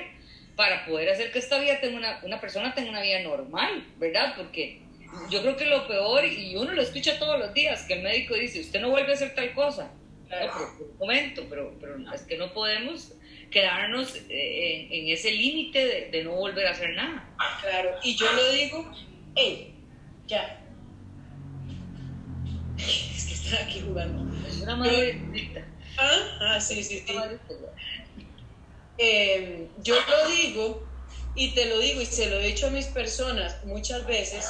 para poder hacer que esta vida tenga una, una persona tenga una vida normal, ¿verdad? Porque yo creo que lo peor, y uno lo escucha todos los días, que el médico dice, usted no vuelve a hacer tal cosa. un momento, pero, pero es que no podemos quedarnos eh, en, ese límite de, de, no volver a hacer nada.
Claro, y yo lo digo ¡Ey! Ya. Es que están aquí jugando.
Es una madre
¿Ah? ah, sí, sí, sí. Eh, yo lo digo y te lo digo y se lo he dicho a mis personas muchas veces.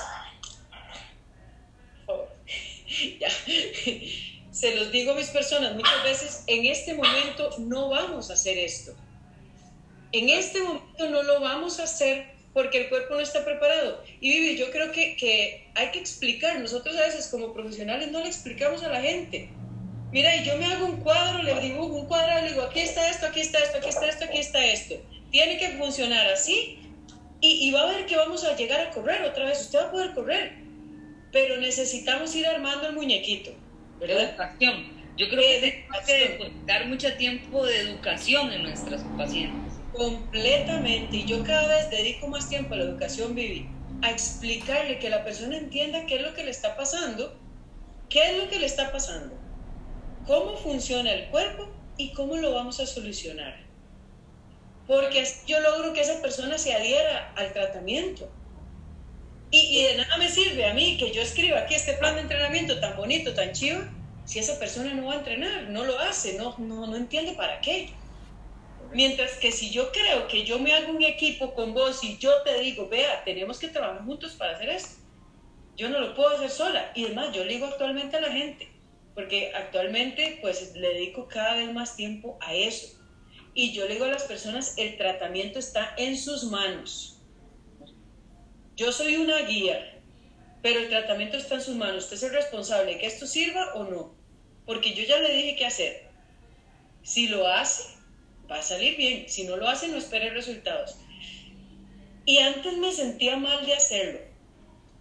ya. Se los digo a mis personas muchas veces, en este momento no vamos a hacer esto. En este momento no lo vamos a hacer porque el cuerpo no está preparado. Y Vivi, yo creo que, que hay que explicar. Nosotros a veces como profesionales no le explicamos a la gente. Mira, y yo me hago un cuadro, le dibujo un cuadro, le digo, aquí está esto, aquí está esto, aquí está esto, aquí está esto. Tiene que funcionar así y, y va a ver que vamos a llegar a correr otra vez. Usted va a poder correr, pero necesitamos ir armando el muñequito, ¿verdad?
Educación. Yo creo que hay que dar mucho tiempo de educación en nuestras pacientes.
Completamente. Y yo cada vez dedico más tiempo a la educación, Vivi, a explicarle que la persona entienda qué es lo que le está pasando, qué es lo que le está pasando, cómo funciona el cuerpo y cómo lo vamos a solucionar. Porque yo logro que esa persona se adhiera al tratamiento. Y, y, de nada me sirve a mí que yo escriba aquí este plan de entrenamiento tan bonito, tan chido, si esa persona no va a entrenar, no lo hace, no, no, no entiende para qué. Mientras que si yo creo que yo me hago un equipo con vos y yo te digo, vea, tenemos que trabajar juntos para hacer esto, yo no lo puedo hacer sola. Y además, yo le digo actualmente a la gente, porque actualmente pues le dedico cada vez más tiempo a eso. Y yo le digo a las personas, el tratamiento está en sus manos. Yo soy una guía, pero el tratamiento está en sus manos. Usted es el responsable de que esto sirva o no. Porque yo ya le dije qué hacer. Si lo hace, va a salir bien. Si no lo hace, no espere resultados. Y antes me sentía mal de hacerlo.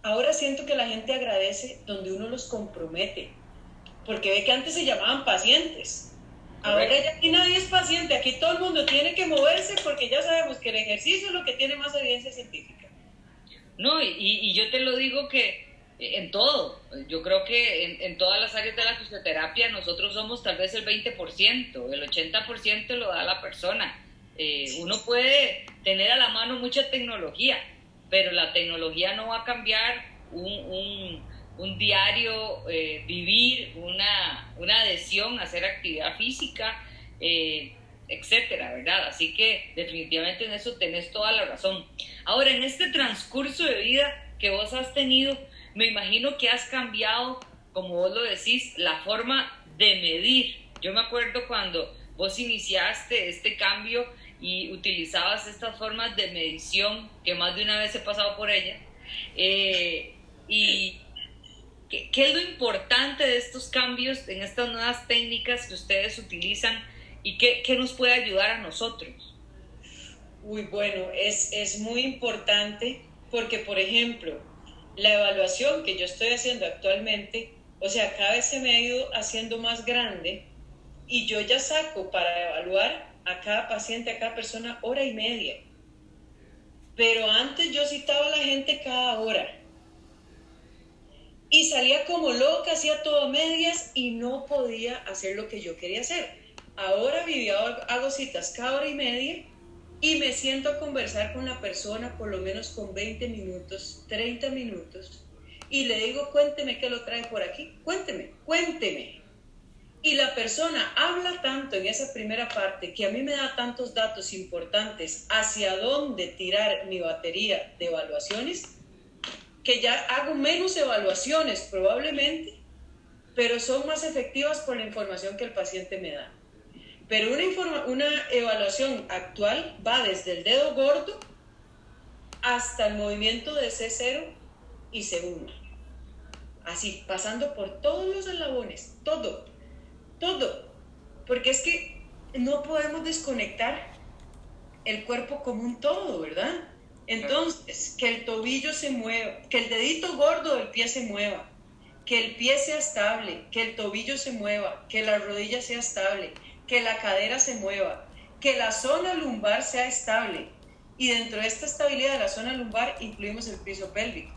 Ahora siento que la gente agradece donde uno los compromete. Porque ve que antes se llamaban pacientes. Ahora ya aquí nadie es paciente. Aquí todo el mundo tiene que moverse porque ya sabemos que el ejercicio es lo que tiene más evidencia científica.
No, y, y yo te lo digo que en todo. Yo creo que en, todas las áreas de la fisioterapia nosotros somos tal vez el 20%, el 80% lo da la persona. Eh, uno puede tener a la mano mucha tecnología, pero la tecnología no va a cambiar un, un, un diario eh, vivir, una, una, adhesión hacer actividad física, eh, etcétera, ¿verdad? Así que definitivamente en eso tenés toda la razón. Ahora, en este transcurso de vida que vos has tenido, me imagino que has cambiado, como vos lo decís, la forma de medir. Yo me acuerdo cuando vos iniciaste este cambio y utilizabas estas formas de medición, que más de una vez he pasado por ellas. Eh, y ¿qué, ¿qué, es lo importante de estos cambios en estas nuevas técnicas que ustedes utilizan y qué, qué nos puede ayudar a nosotros?
Uy, bueno, es, es muy importante porque, por ejemplo, la evaluación que yo estoy haciendo actualmente, o sea, cada vez se me ha ido haciendo más grande y yo ya saco para evaluar a cada paciente, a cada persona, hora y media. Pero antes yo citaba a la gente cada hora. Y salía como loca, hacía todo a medias y no podía hacer lo que yo quería hacer. Ahora vivía, hago citas cada hora y media y me siento a conversar con la persona por lo menos con 20 minutos, 30 minutos, y le digo, cuénteme qué lo trae por aquí, cuénteme, cuénteme. Y la persona habla tanto en esa primera parte que a mí me da tantos datos importantes hacia dónde tirar mi batería de evaluaciones, que ya hago menos evaluaciones probablemente, pero son más efectivas por la información que el paciente me da. Pero una, una evaluación actual va desde el dedo gordo hasta el movimiento de C0 y C1. Así, pasando por todos los eslabones, todo, todo. Porque es que no podemos desconectar el cuerpo como un todo, ¿verdad? Entonces, que el tobillo se mueva, que el dedito gordo del pie se mueva, que el pie sea estable, que el tobillo se mueva, que la rodilla sea estable, que la cadera se mueva, que la zona lumbar sea estable. Y dentro de esta estabilidad de la zona lumbar incluimos el piso pélvico.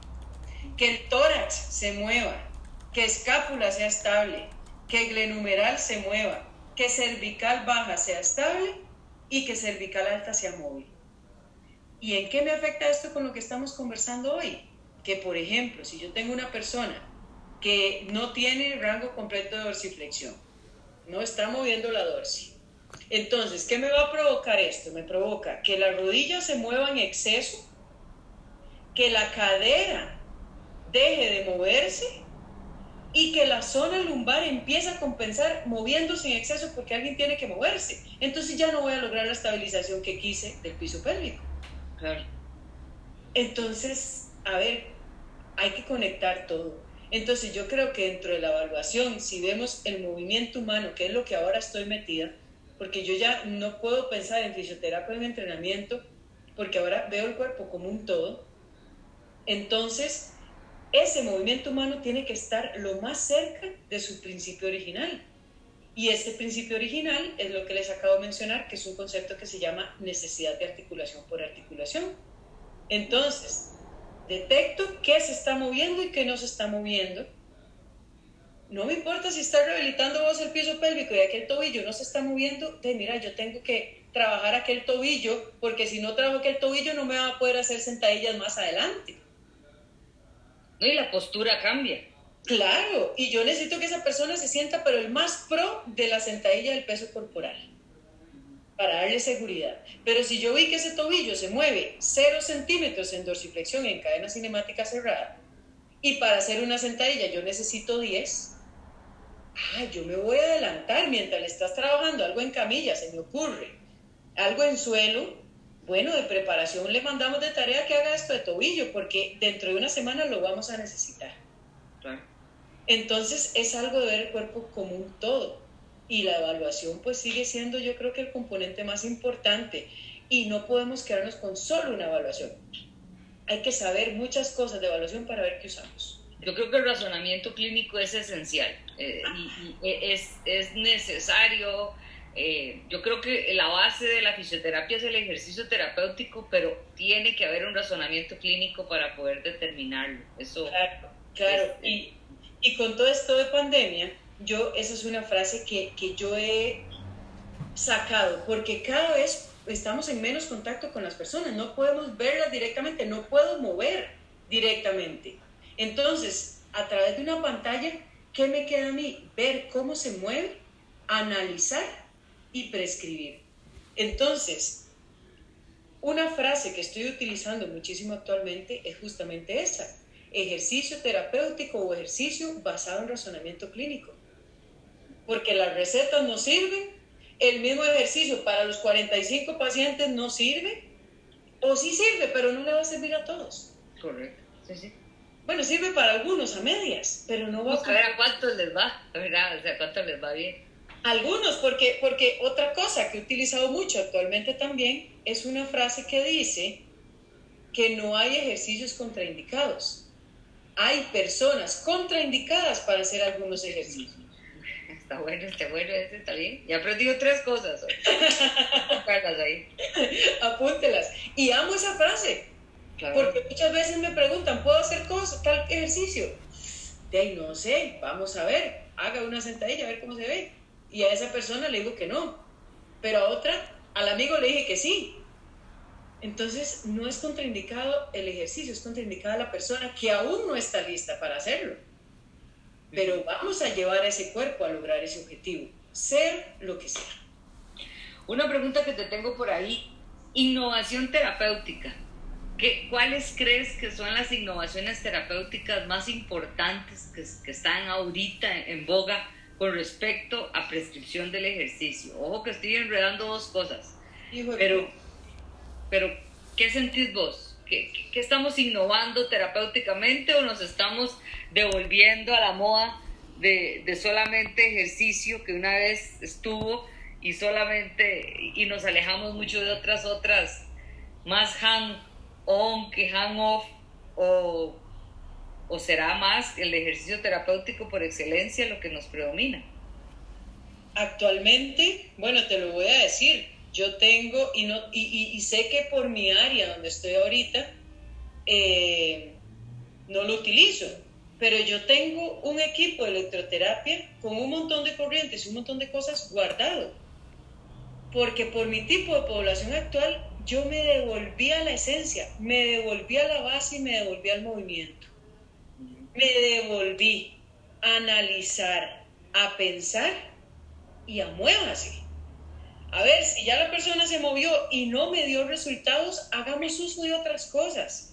Que el tórax se mueva, que escápula sea estable, que glenumeral se mueva, que cervical baja sea estable y que cervical alta sea móvil. ¿Y en qué me afecta esto con lo que estamos conversando hoy? Que, por ejemplo, si yo tengo una persona que no tiene rango completo de dorsiflexión, no está moviendo la dorsi. Entonces, ¿qué me va a provocar esto? Me provoca que la rodilla se mueva en exceso, que la cadera deje de moverse y que la zona lumbar empieza a compensar moviéndose en exceso porque alguien tiene que moverse. Entonces ya no voy a lograr la estabilización que quise del piso pélvico.
Claro.
Entonces, a ver, hay que conectar todo. Entonces yo creo que dentro de la evaluación, si vemos el movimiento humano, que es lo que ahora estoy metida, porque yo ya no puedo pensar en fisioterapia en entrenamiento, porque ahora veo el cuerpo como un todo, entonces ese movimiento humano tiene que estar lo más cerca de su principio original. Y ese principio original es lo que les acabo de mencionar, que es un concepto que se llama necesidad de articulación por articulación. Entonces, detecto qué se está moviendo y qué no se está moviendo. No me importa si está rehabilitando vos el piso pélvico y aquel tobillo no se está moviendo, de mira, yo tengo que trabajar aquel tobillo, porque si no trabajo aquel tobillo no me va a poder hacer sentadillas más adelante.
Y la postura cambia.
Claro, y yo necesito que esa persona se sienta, pero el más pro de la sentadilla del peso corporal, para darle seguridad. Pero si yo vi que ese tobillo se mueve 0 centímetros en dorsiflexión en cadena cinemática cerrada, y para hacer una sentadilla yo necesito 10, ah, yo me voy a adelantar mientras le estás trabajando algo en camilla, se me ocurre, algo en suelo, bueno, de preparación le mandamos de tarea que haga esto de tobillo, porque dentro de una semana lo vamos a necesitar. Entonces es algo de ver el cuerpo como un todo. Y la evaluación pues sigue siendo yo creo que el componente más importante. Y no podemos quedarnos con solo una evaluación. Hay que saber muchas cosas de evaluación para ver qué usamos.
Yo creo que el razonamiento clínico es esencial eh, y, es, es necesario eh, yo creo que la base de la fisioterapia es el ejercicio terapéutico, pero tiene que haber un razonamiento clínico para poder determinarlo. Eso
claro, claro. y, y, con todo esto de pandemia, yo, esa es una frase que, que yo he sacado, porque cada vez estamos en menos contacto con las personas, no podemos verlas directamente, no puedo mover directamente. Entonces, a través de una pantalla, ¿qué me queda a mí? Ver cómo se mueve, analizar y prescribir. Entonces, una frase que estoy utilizando muchísimo actualmente es justamente esa, ejercicio terapéutico o ejercicio basado en razonamiento clínico. Porque las recetas no sirven, el mismo ejercicio para los 45 pacientes no sirve, o sí sirve, pero no le va a servir a todos.
Correcto, sí, sí.
Bueno, sirve para algunos a medias, pero no va
a... a ver a cuántos les va. O sea, a cuántos les va bien.
Algunos, porque, porque otra cosa que he utilizado mucho actualmente también es una frase que dice que no hay ejercicios contraindicados. Hay personas contraindicadas para hacer algunos ejercicios.
Está bueno, está bueno, está bien. Ya aprendido tres cosas hoy. ahí.
Apúntelas. Y amo esa frase. Porque muchas veces me preguntan, ¿puedo hacer cosas, tal ejercicio? De ahí no sé, vamos a ver, haga una sentadilla, a ver cómo se ve y a esa persona le digo que no, pero a otra, al amigo le dije que sí. Entonces no es contraindicado el ejercicio, es contraindicada la persona que aún no está lista para hacerlo. Pero vamos a llevar a ese cuerpo a lograr ese objetivo, ser lo que sea.
Una pregunta que te tengo por ahí, innovación terapéutica. ¿Qué, ¿Cuáles crees que son las innovaciones terapéuticas más importantes que, que están ahorita en boga con respecto a prescripción del ejercicio. Ojo que estoy enredando dos cosas. pero, pero, ¿qué sentís vos? ¿Qué, ¿Qué, estamos innovando terapéuticamente o nos estamos devolviendo a la moda de, de solamente ejercicio que una vez estuvo y solamente y nos alejamos mucho de otras otras más hand on que hand off o ¿O será más el ejercicio terapéutico por excelencia lo que nos predomina?
Actualmente, bueno, te lo voy a decir, yo tengo, y, no, y, sé que por mi área donde estoy ahorita, eh, no lo utilizo, pero yo tengo un equipo de electroterapia con un montón de corrientes y un montón de cosas guardado. Porque por mi tipo de población actual, yo me devolví a la esencia, me devolví a la base y me devolví al movimiento me devolví a analizar, a pensar y a muévase. A ver, si ya la persona se movió y no me dio resultados, hagamos uso de otras cosas.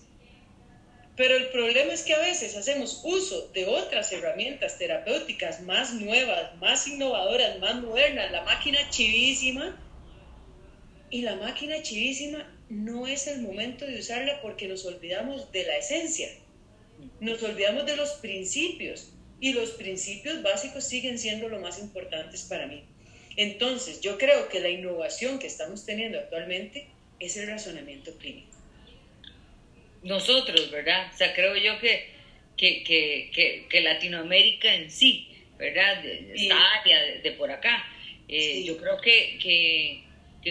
Pero el problema es que a veces hacemos uso de otras herramientas terapéuticas más nuevas, más innovadoras, más modernas, la máquina chivísima, y la máquina chivísima no es el momento de usarla porque nos olvidamos de la esencia, nos olvidamos de los principios, y los principios básicos siguen siendo lo más importantes para mí. Entonces, yo creo que la innovación que estamos teniendo actualmente es el razonamiento clínico.
Nosotros, ¿verdad? O sea, creo yo que, que, Latinoamérica en sí, ¿verdad? De, esta área de, por acá. Eh, yo creo que, que,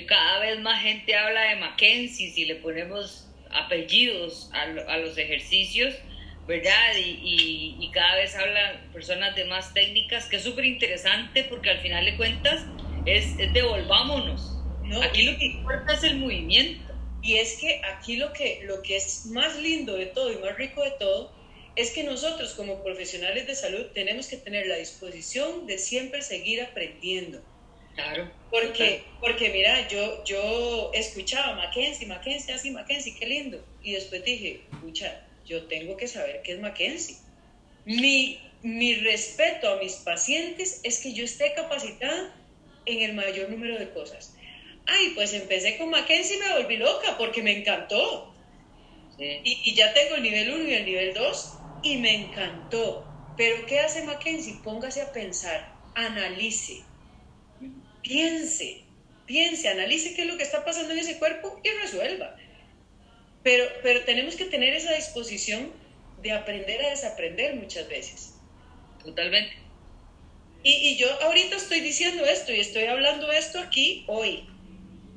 cada vez más gente habla de Mackenzie, si le ponemos apellidos a, a los ejercicios, ¿verdad? Y, y, cada vez hablan personas de más técnicas, que es súper interesante porque al final de cuentas es, devolvámonos. aquí lo que importa es el movimiento.
Y es que aquí lo que, lo que es más lindo de todo y más rico de todo es que nosotros como profesionales de salud tenemos que tener la disposición de siempre seguir aprendiendo.
Claro.
Porque, porque mira, yo, yo escuchaba Mackenzie, Mackenzie, así, Mackenzie, qué lindo. Y después dije, escucha, yo tengo que saber qué es Mackenzie. Mi, mi respeto a mis pacientes es que yo esté capacitada en el mayor número de cosas. Ay, pues empecé con Mackenzie y me volví loca porque me encantó. Y, y, ya tengo el nivel 1 y el nivel 2 y me encantó. Pero ¿qué hace Mackenzie? Póngase a pensar, analice, piense, piense, analice qué es lo que está pasando en ese cuerpo y resuelva. Pero, pero tenemos que tener esa disposición de aprender a desaprender muchas veces.
Totalmente.
Y, y, yo ahorita estoy diciendo esto y estoy hablando esto aquí hoy,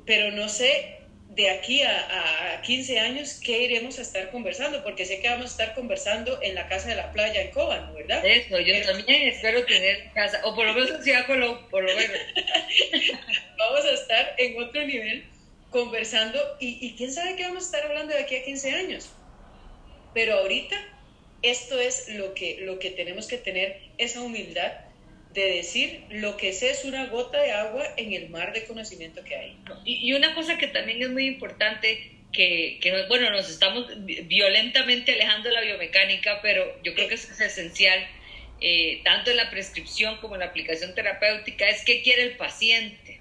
pero no sé de aquí a, a, 15 años qué iremos a estar conversando, porque sé que vamos a estar conversando en la casa de la playa en Coban, ¿verdad?
Eso, yo también espero tener casa, o por lo menos en Ciudad Colón, por lo menos.
vamos a estar en otro nivel conversando y, quién sabe qué vamos a estar hablando de aquí a 15 años. Pero ahorita esto es lo que, lo que tenemos que tener, esa humildad de decir lo que sé es una gota de agua en el mar de conocimiento que hay.
Y, una cosa que también es muy importante, que, que, bueno, nos estamos violentamente alejando de la biomecánica, pero yo creo que es esencial, eh, tanto en la prescripción como en la aplicación terapéutica, es qué quiere el paciente.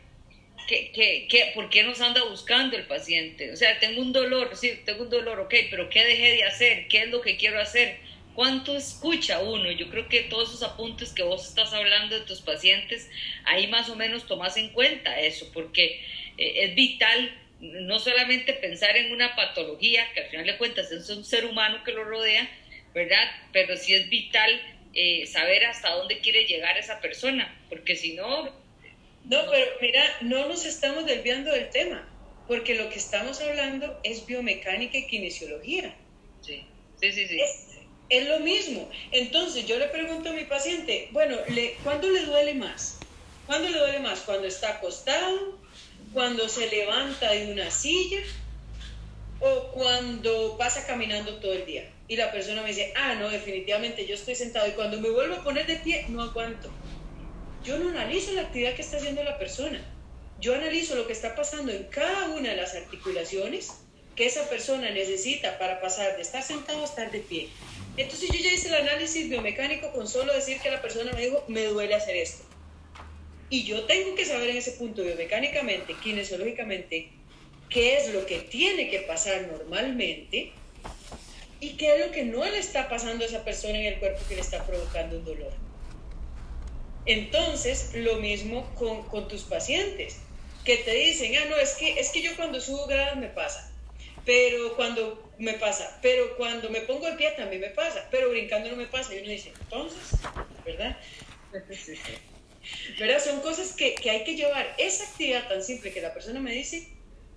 ¿Qué, qué, por qué nos anda buscando el paciente? O sea, tengo un dolor, sí, tengo un dolor, ok, pero ¿qué dejé de hacer? ¿Qué es lo que quiero hacer? ¿Cuánto escucha uno? Yo creo que todos esos apuntes que vos estás hablando de tus pacientes, ahí más o menos tomas en cuenta eso, porque eh, es vital no solamente pensar en una patología, que al final de cuentas es un ser humano que lo rodea, ¿verdad? Pero sí es vital eh, saber hasta dónde quiere llegar esa persona, porque si no,
no, pero mira, no nos estamos desviando del tema, porque lo que estamos hablando es biomecánica y kinesiología.
Sí, sí, sí. sí.
Es, lo mismo. Entonces yo le pregunto a mi paciente, bueno, le, ¿cuándo le duele más? ¿Cuándo le duele más? ¿Cuando está acostado? ¿Cuando se levanta de una silla? ¿O cuando pasa caminando todo el día? Y la persona me dice, ah, no, definitivamente yo estoy sentado y cuando me vuelvo a poner de pie, no aguanto yo no analizo la actividad que está haciendo la persona. Yo analizo lo que está pasando en cada una de las articulaciones que esa persona necesita para pasar de estar sentado a estar de pie. Entonces yo ya hice el análisis biomecánico con solo decir que la persona me dijo, me duele hacer esto. Y yo tengo que saber en ese punto biomecánicamente, kinesiológicamente, qué es lo que tiene que pasar normalmente y qué es lo que no le está pasando a esa persona en el cuerpo que le está provocando un dolor. Entonces, lo mismo con, tus pacientes, que te dicen, ah, no, es que, es que yo cuando subo gradas me pasa, pero cuando me pasa, pero cuando me pongo de pie también me pasa, pero brincando no me pasa. Y uno dice, entonces, ¿verdad? ¿Verdad? Son cosas que, que hay que llevar esa actividad tan simple que la persona me dice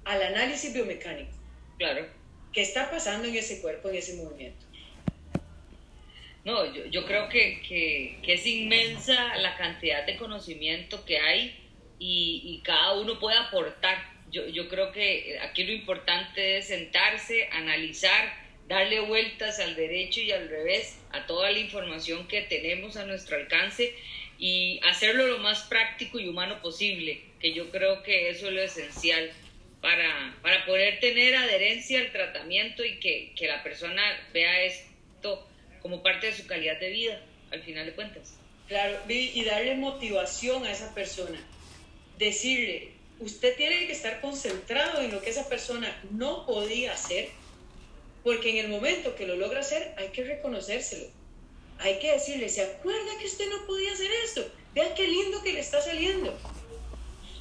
al análisis biomecánico.
Claro.
¿Qué está pasando en ese cuerpo, en ese movimiento?
No, yo, yo creo que, que, que, es inmensa la cantidad de conocimiento que hay y, y cada uno puede aportar. Yo, yo, creo que aquí lo importante es sentarse, analizar, darle vueltas al derecho y al revés a toda la información que tenemos a nuestro alcance y hacerlo lo más práctico y humano posible, que yo creo que eso es lo esencial. para, para poder tener adherencia al tratamiento y que, que la persona vea esto como parte de su calidad de vida, al final de cuentas.
Claro, y darle motivación a esa persona. Decirle, usted tiene que estar concentrado en lo que esa persona no podía hacer, porque en el momento que lo logra hacer hay que reconocérselo. Hay que decirle, ¿se acuerda que usted no podía hacer esto? Vean qué lindo que le está saliendo.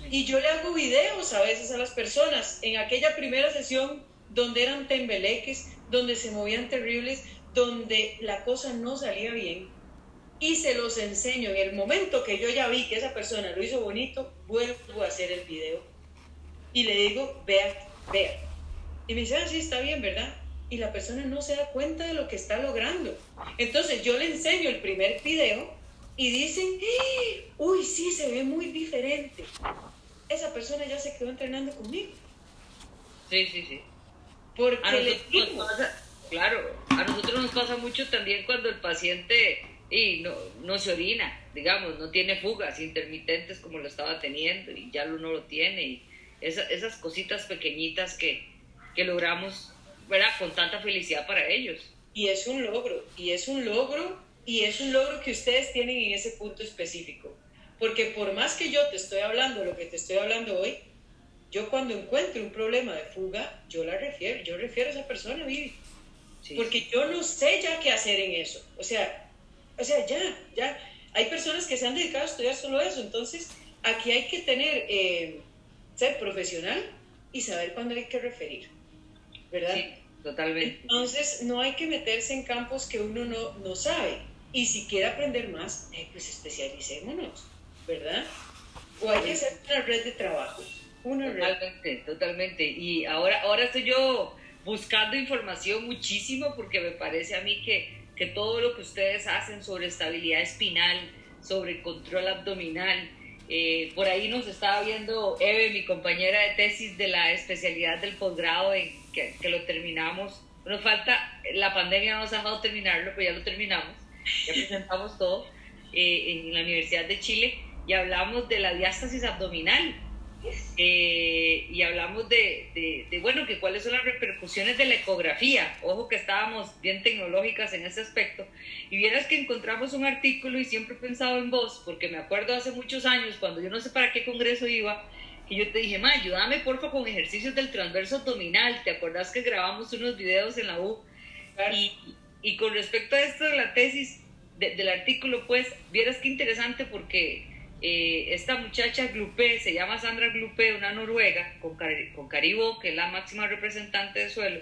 Y yo le hago videos a veces a las personas en aquella primera sesión donde eran tembeleques, donde se movían terribles, donde la cosa no salía bien y se los enseño. En el momento que yo ya vi que esa persona lo hizo bonito, vuelvo a hacer el video y le digo, vea, vea. Y me dice, ah, sí, está bien, ¿verdad? Y la persona no se da cuenta de lo que está logrando. Entonces yo le enseño el primer video y dicen, ¡Ah! uy, sí, se ve muy diferente. Esa persona ya se quedó entrenando conmigo.
Sí, sí, sí.
Porque le
claro, a nosotros nos pasa mucho también cuando el paciente y no, no se orina, digamos, no tiene fugas intermitentes como lo estaba teniendo y ya uno lo tiene y esas cositas pequeñitas que, que logramos, ¿verdad? Con tanta felicidad para ellos.
Y es un logro, y es un logro, y es un logro que ustedes tienen en ese punto específico. Porque por más que yo te estoy hablando lo que te estoy hablando hoy, yo cuando encuentro un problema de fuga, yo la refiero, yo refiero a esa persona, Vivi. porque yo no sé ya qué hacer en eso. O sea, o sea, ya, ya. Hay personas que se han dedicado a estudiar solo eso. Entonces, aquí hay que tener, eh, ser profesional y saber cuándo hay que referir. ¿Verdad? Sí,
totalmente.
Entonces, no hay que meterse en campos que uno no, no sabe. Y si quiere aprender más, eh, pues especialicémonos, ¿verdad? O hay que hacer una red de trabajo. Una
totalmente, totalmente. Y ahora, ahora estoy yo buscando información muchísimo porque me parece a mí que que todo lo que ustedes hacen sobre estabilidad espinal, sobre control abdominal, eh, por ahí nos estaba viendo Eve, mi compañera de tesis de la especialidad del posgrado, en que, lo terminamos. Nos falta, la pandemia no nos ha dejado terminarlo, pero ya lo terminamos. Ya presentamos todo eh, en la Universidad de Chile y hablamos de la diástasis abdominal eh, y hablamos de, de, bueno, que cuáles son las repercusiones de la ecografía. Ojo que estábamos bien tecnológicas en ese aspecto. Y vieras que encontramos un artículo y siempre he pensado en vos, porque me acuerdo hace muchos años, cuando yo no sé para qué congreso iba, y yo te dije, ma, ayúdame porfa con ejercicios del transverso abdominal. ¿Te acordás que grabamos unos videos en la U? Y, y, con respecto a esto de la tesis, del artículo, pues, vieras qué interesante porque eh, esta muchacha Glupé, se llama Sandra Glupé, una noruega, con, con Caribó, que es la máxima representante de suelo,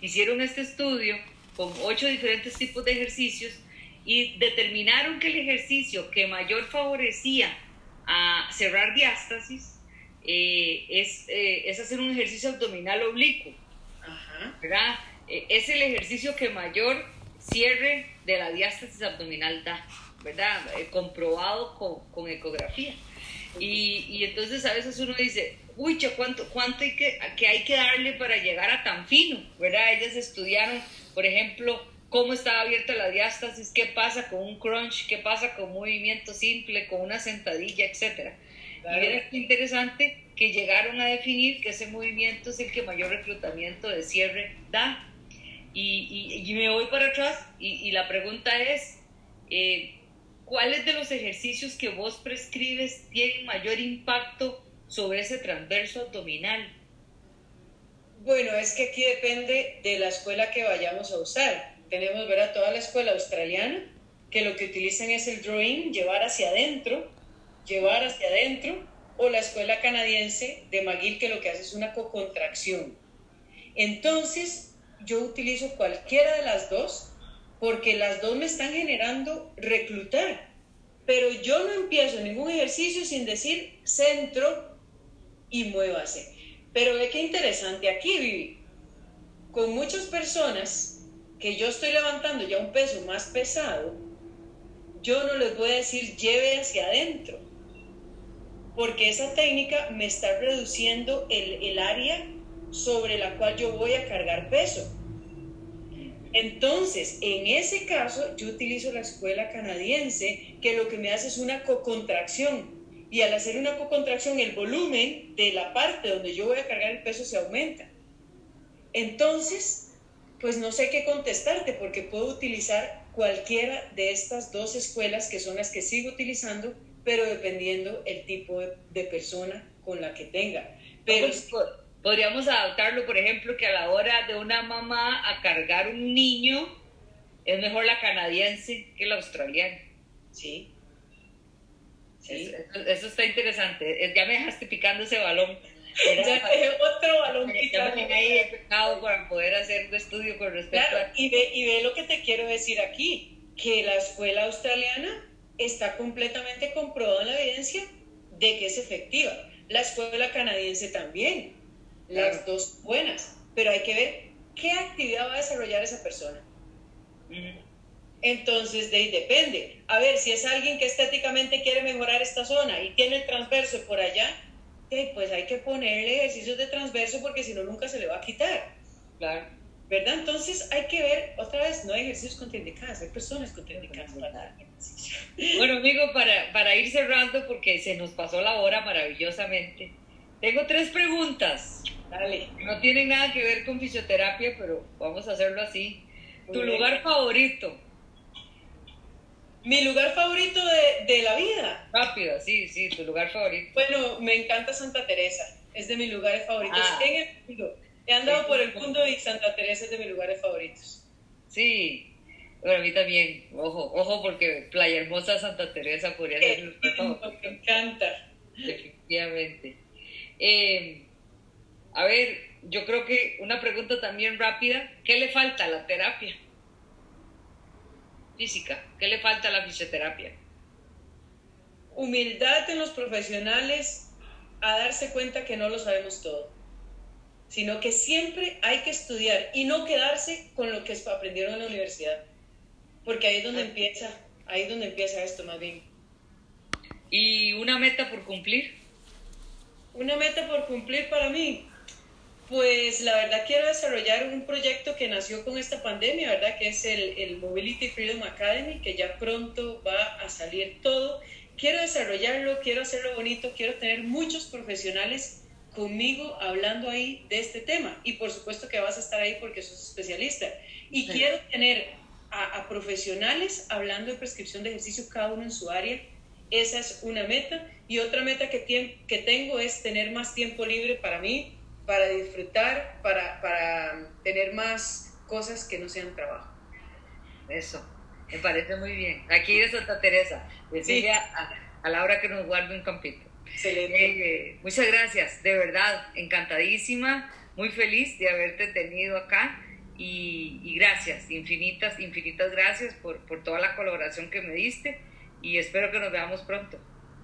hicieron este estudio con ocho diferentes tipos de ejercicios y determinaron que el ejercicio que mayor favorecía a cerrar diástasis eh, es, eh, es, hacer un ejercicio abdominal oblicuo. ¿verdad? es el ejercicio que mayor cierre de la diástasis abdominal da. ¿Verdad? Eh, comprobado con, con ecografía. Y, y, entonces a veces uno dice, uy, ¿cuánto, cuánto hay que, que hay que darle para llegar a tan fino? ¿verdad? Ellas estudiaron, por ejemplo, cómo estaba abierta la diástasis, qué pasa con un crunch, qué pasa con un movimiento simple, con una sentadilla, etc. Y es interesante que llegaron a definir que ese movimiento es el que mayor reclutamiento de cierre da. Y, y, me voy para atrás y, y la pregunta es, eh, ¿cuáles de los ejercicios que vos prescribes tienen mayor impacto sobre ese transverso abdominal?
Bueno, es que aquí depende de la escuela que vayamos a usar. Tenemos, ¿verdad? Toda la escuela australiana, que lo que utilizan es el drawing, llevar hacia adentro, llevar hacia adentro, o la escuela canadiense de McGill, que lo que hace es una cocontracción. Entonces, yo utilizo cualquiera de las dos porque las dos me están generando reclutar. Pero yo no empiezo ningún ejercicio sin decir centro y muévase. Pero ve qué interesante aquí, Vivi. Con muchas personas que yo estoy levantando ya un peso más pesado, yo no les voy a decir lleve hacia adentro, porque esa técnica me está reduciendo el, el área sobre la cual yo voy a cargar peso. Entonces, en ese caso, yo utilizo la escuela canadiense, que lo que me hace es una cocontracción. Y al hacer una cocontracción, el volumen de la parte donde yo voy a cargar el peso se aumenta. Entonces, pues no sé qué contestarte porque puedo utilizar cualquiera de estas dos escuelas que son las que sigo utilizando, pero dependiendo el tipo de, persona con la que tenga. Pero
podríamos adaptarlo, por ejemplo, que a la hora de una mamá a cargar un niño, es mejor la canadiense que la australiana.
Sí.
sí. Eso, está interesante. Ya me dejaste picando ese balón.
ya dejé otro balón
picado. ahí pecado para poder hacer un estudio con respecto
claro, y ve, y ve lo que te quiero decir aquí, que la escuela australiana está completamente comprobada en la evidencia de que es efectiva. La escuela canadiense también. Las dos buenas. Pero hay que ver qué actividad va a desarrollar esa persona. Entonces, de ahí depende. A ver, si es alguien que estéticamente quiere mejorar esta zona y tiene el transverso por allá, pues hay que ponerle ejercicios de transverso porque si no, nunca se le va a quitar.
Claro.
¿Verdad? Entonces hay que ver, otra vez, no hay ejercicios contraindicados, hay personas contraindicadas
Bueno, amigo, para, para ir cerrando, porque se nos pasó la hora maravillosamente, tengo tres preguntas.
Dale.
No tienen nada que ver con fisioterapia, pero vamos a hacerlo así. ¿Tu lugar favorito?
Mi lugar favorito de, de, la vida.
Rápido, sí, sí, tu lugar favorito.
Bueno, me encanta Santa Teresa. Es de mis lugares favoritos ah. en el mundo. He andado por el mundo y Santa Teresa es de mis lugares favoritos.
Sí, bueno, a mí también. Ojo, ojo, porque Playa Hermosa Santa Teresa podría ser mi lugar favorito.
Me encanta.
Definitivamente. Eh, a ver, yo creo que una pregunta también rápida, ¿qué le falta a la terapia física? ¿Qué le falta a la fisioterapia?
Humildad en los profesionales a darse cuenta que no lo sabemos todo, sino que siempre hay que estudiar y no quedarse con lo que aprendieron en la universidad, porque ahí es donde empieza, ahí es donde empieza esto más bien.
¿Y una meta por cumplir?
Una meta por cumplir para mí, pues la verdad quiero desarrollar un proyecto que nació con esta pandemia, ¿verdad? Que es el, el, Mobility Freedom Academy, que ya pronto va a salir todo. Quiero desarrollarlo, quiero hacerlo bonito, quiero tener muchos profesionales conmigo hablando ahí de este tema. Y por supuesto que vas a estar ahí porque sos especialista. Y quiero tener a, a profesionales hablando de prescripción de ejercicio, cada uno en su área. Esa es una meta. Y otra meta que, que tengo es tener más tiempo libre para mí, para disfrutar, para, para tener más cosas que no sean trabajo.
Eso, me parece muy bien. Aquí de Santa Teresa, decirle a, a, Laura que nos guarde un campito.
Excelente.
Eh, muchas gracias, de verdad, encantadísima, muy feliz de haberte tenido acá y, y gracias, infinitas, infinitas gracias por, por, toda la colaboración que me diste y espero que nos veamos pronto.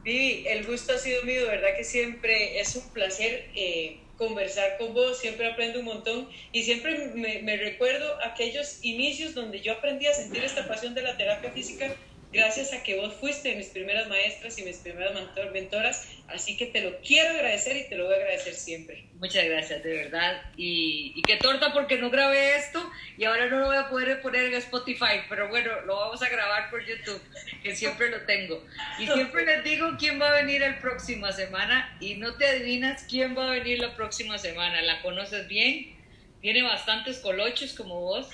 Sí, el gusto ha sido mío, de verdad que siempre es un placer. Eh, conversar con vos, siempre aprendo un montón y siempre me, me, recuerdo aquellos inicios donde yo aprendí a sentir esta pasión de la terapia física gracias a que vos fuiste mis primeras maestras y mis primeras mentoras, así que te lo quiero agradecer y te lo voy a agradecer siempre.
Muchas gracias, de verdad. Y, y qué torta porque no grabé esto y ahora no lo voy a poder poner en Spotify, pero bueno, lo vamos a grabar por YouTube, que siempre lo tengo. Y siempre les digo quién va a venir la próxima semana y no te adivinas quién va a venir la próxima semana. La conoces bien, tiene bastantes colochos como vos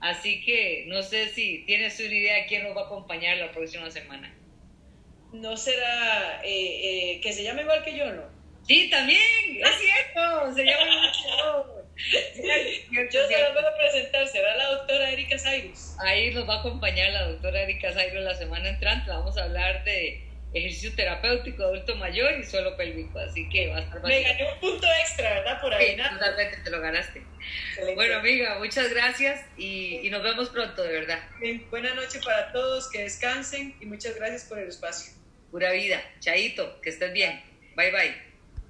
Así que no sé si tienes una idea de quién nos va a acompañar la próxima semana.
¿No será eh, eh, que se llame igual que yo, no?
Sí, también, es cierto, se llama igual que yo.
Yo se la voy a presentar, será la doctora Erika Cyrus.
Ahí nos va a acompañar la doctora Erika Cyrus la semana entrante, vamos a hablar de ejercicio terapéutico adulto mayor y suelo pélvico, así que va a estar
Me gané un punto extra, ¿verdad? Por ahí,
sí, Totalmente, te lo ganaste. Bueno, amiga, muchas gracias y, y nos vemos pronto, de verdad.
Bien, buena noche para todos, que descansen y muchas gracias por el espacio.
Pura vida, Chaito, que estés bien. Bye, bye.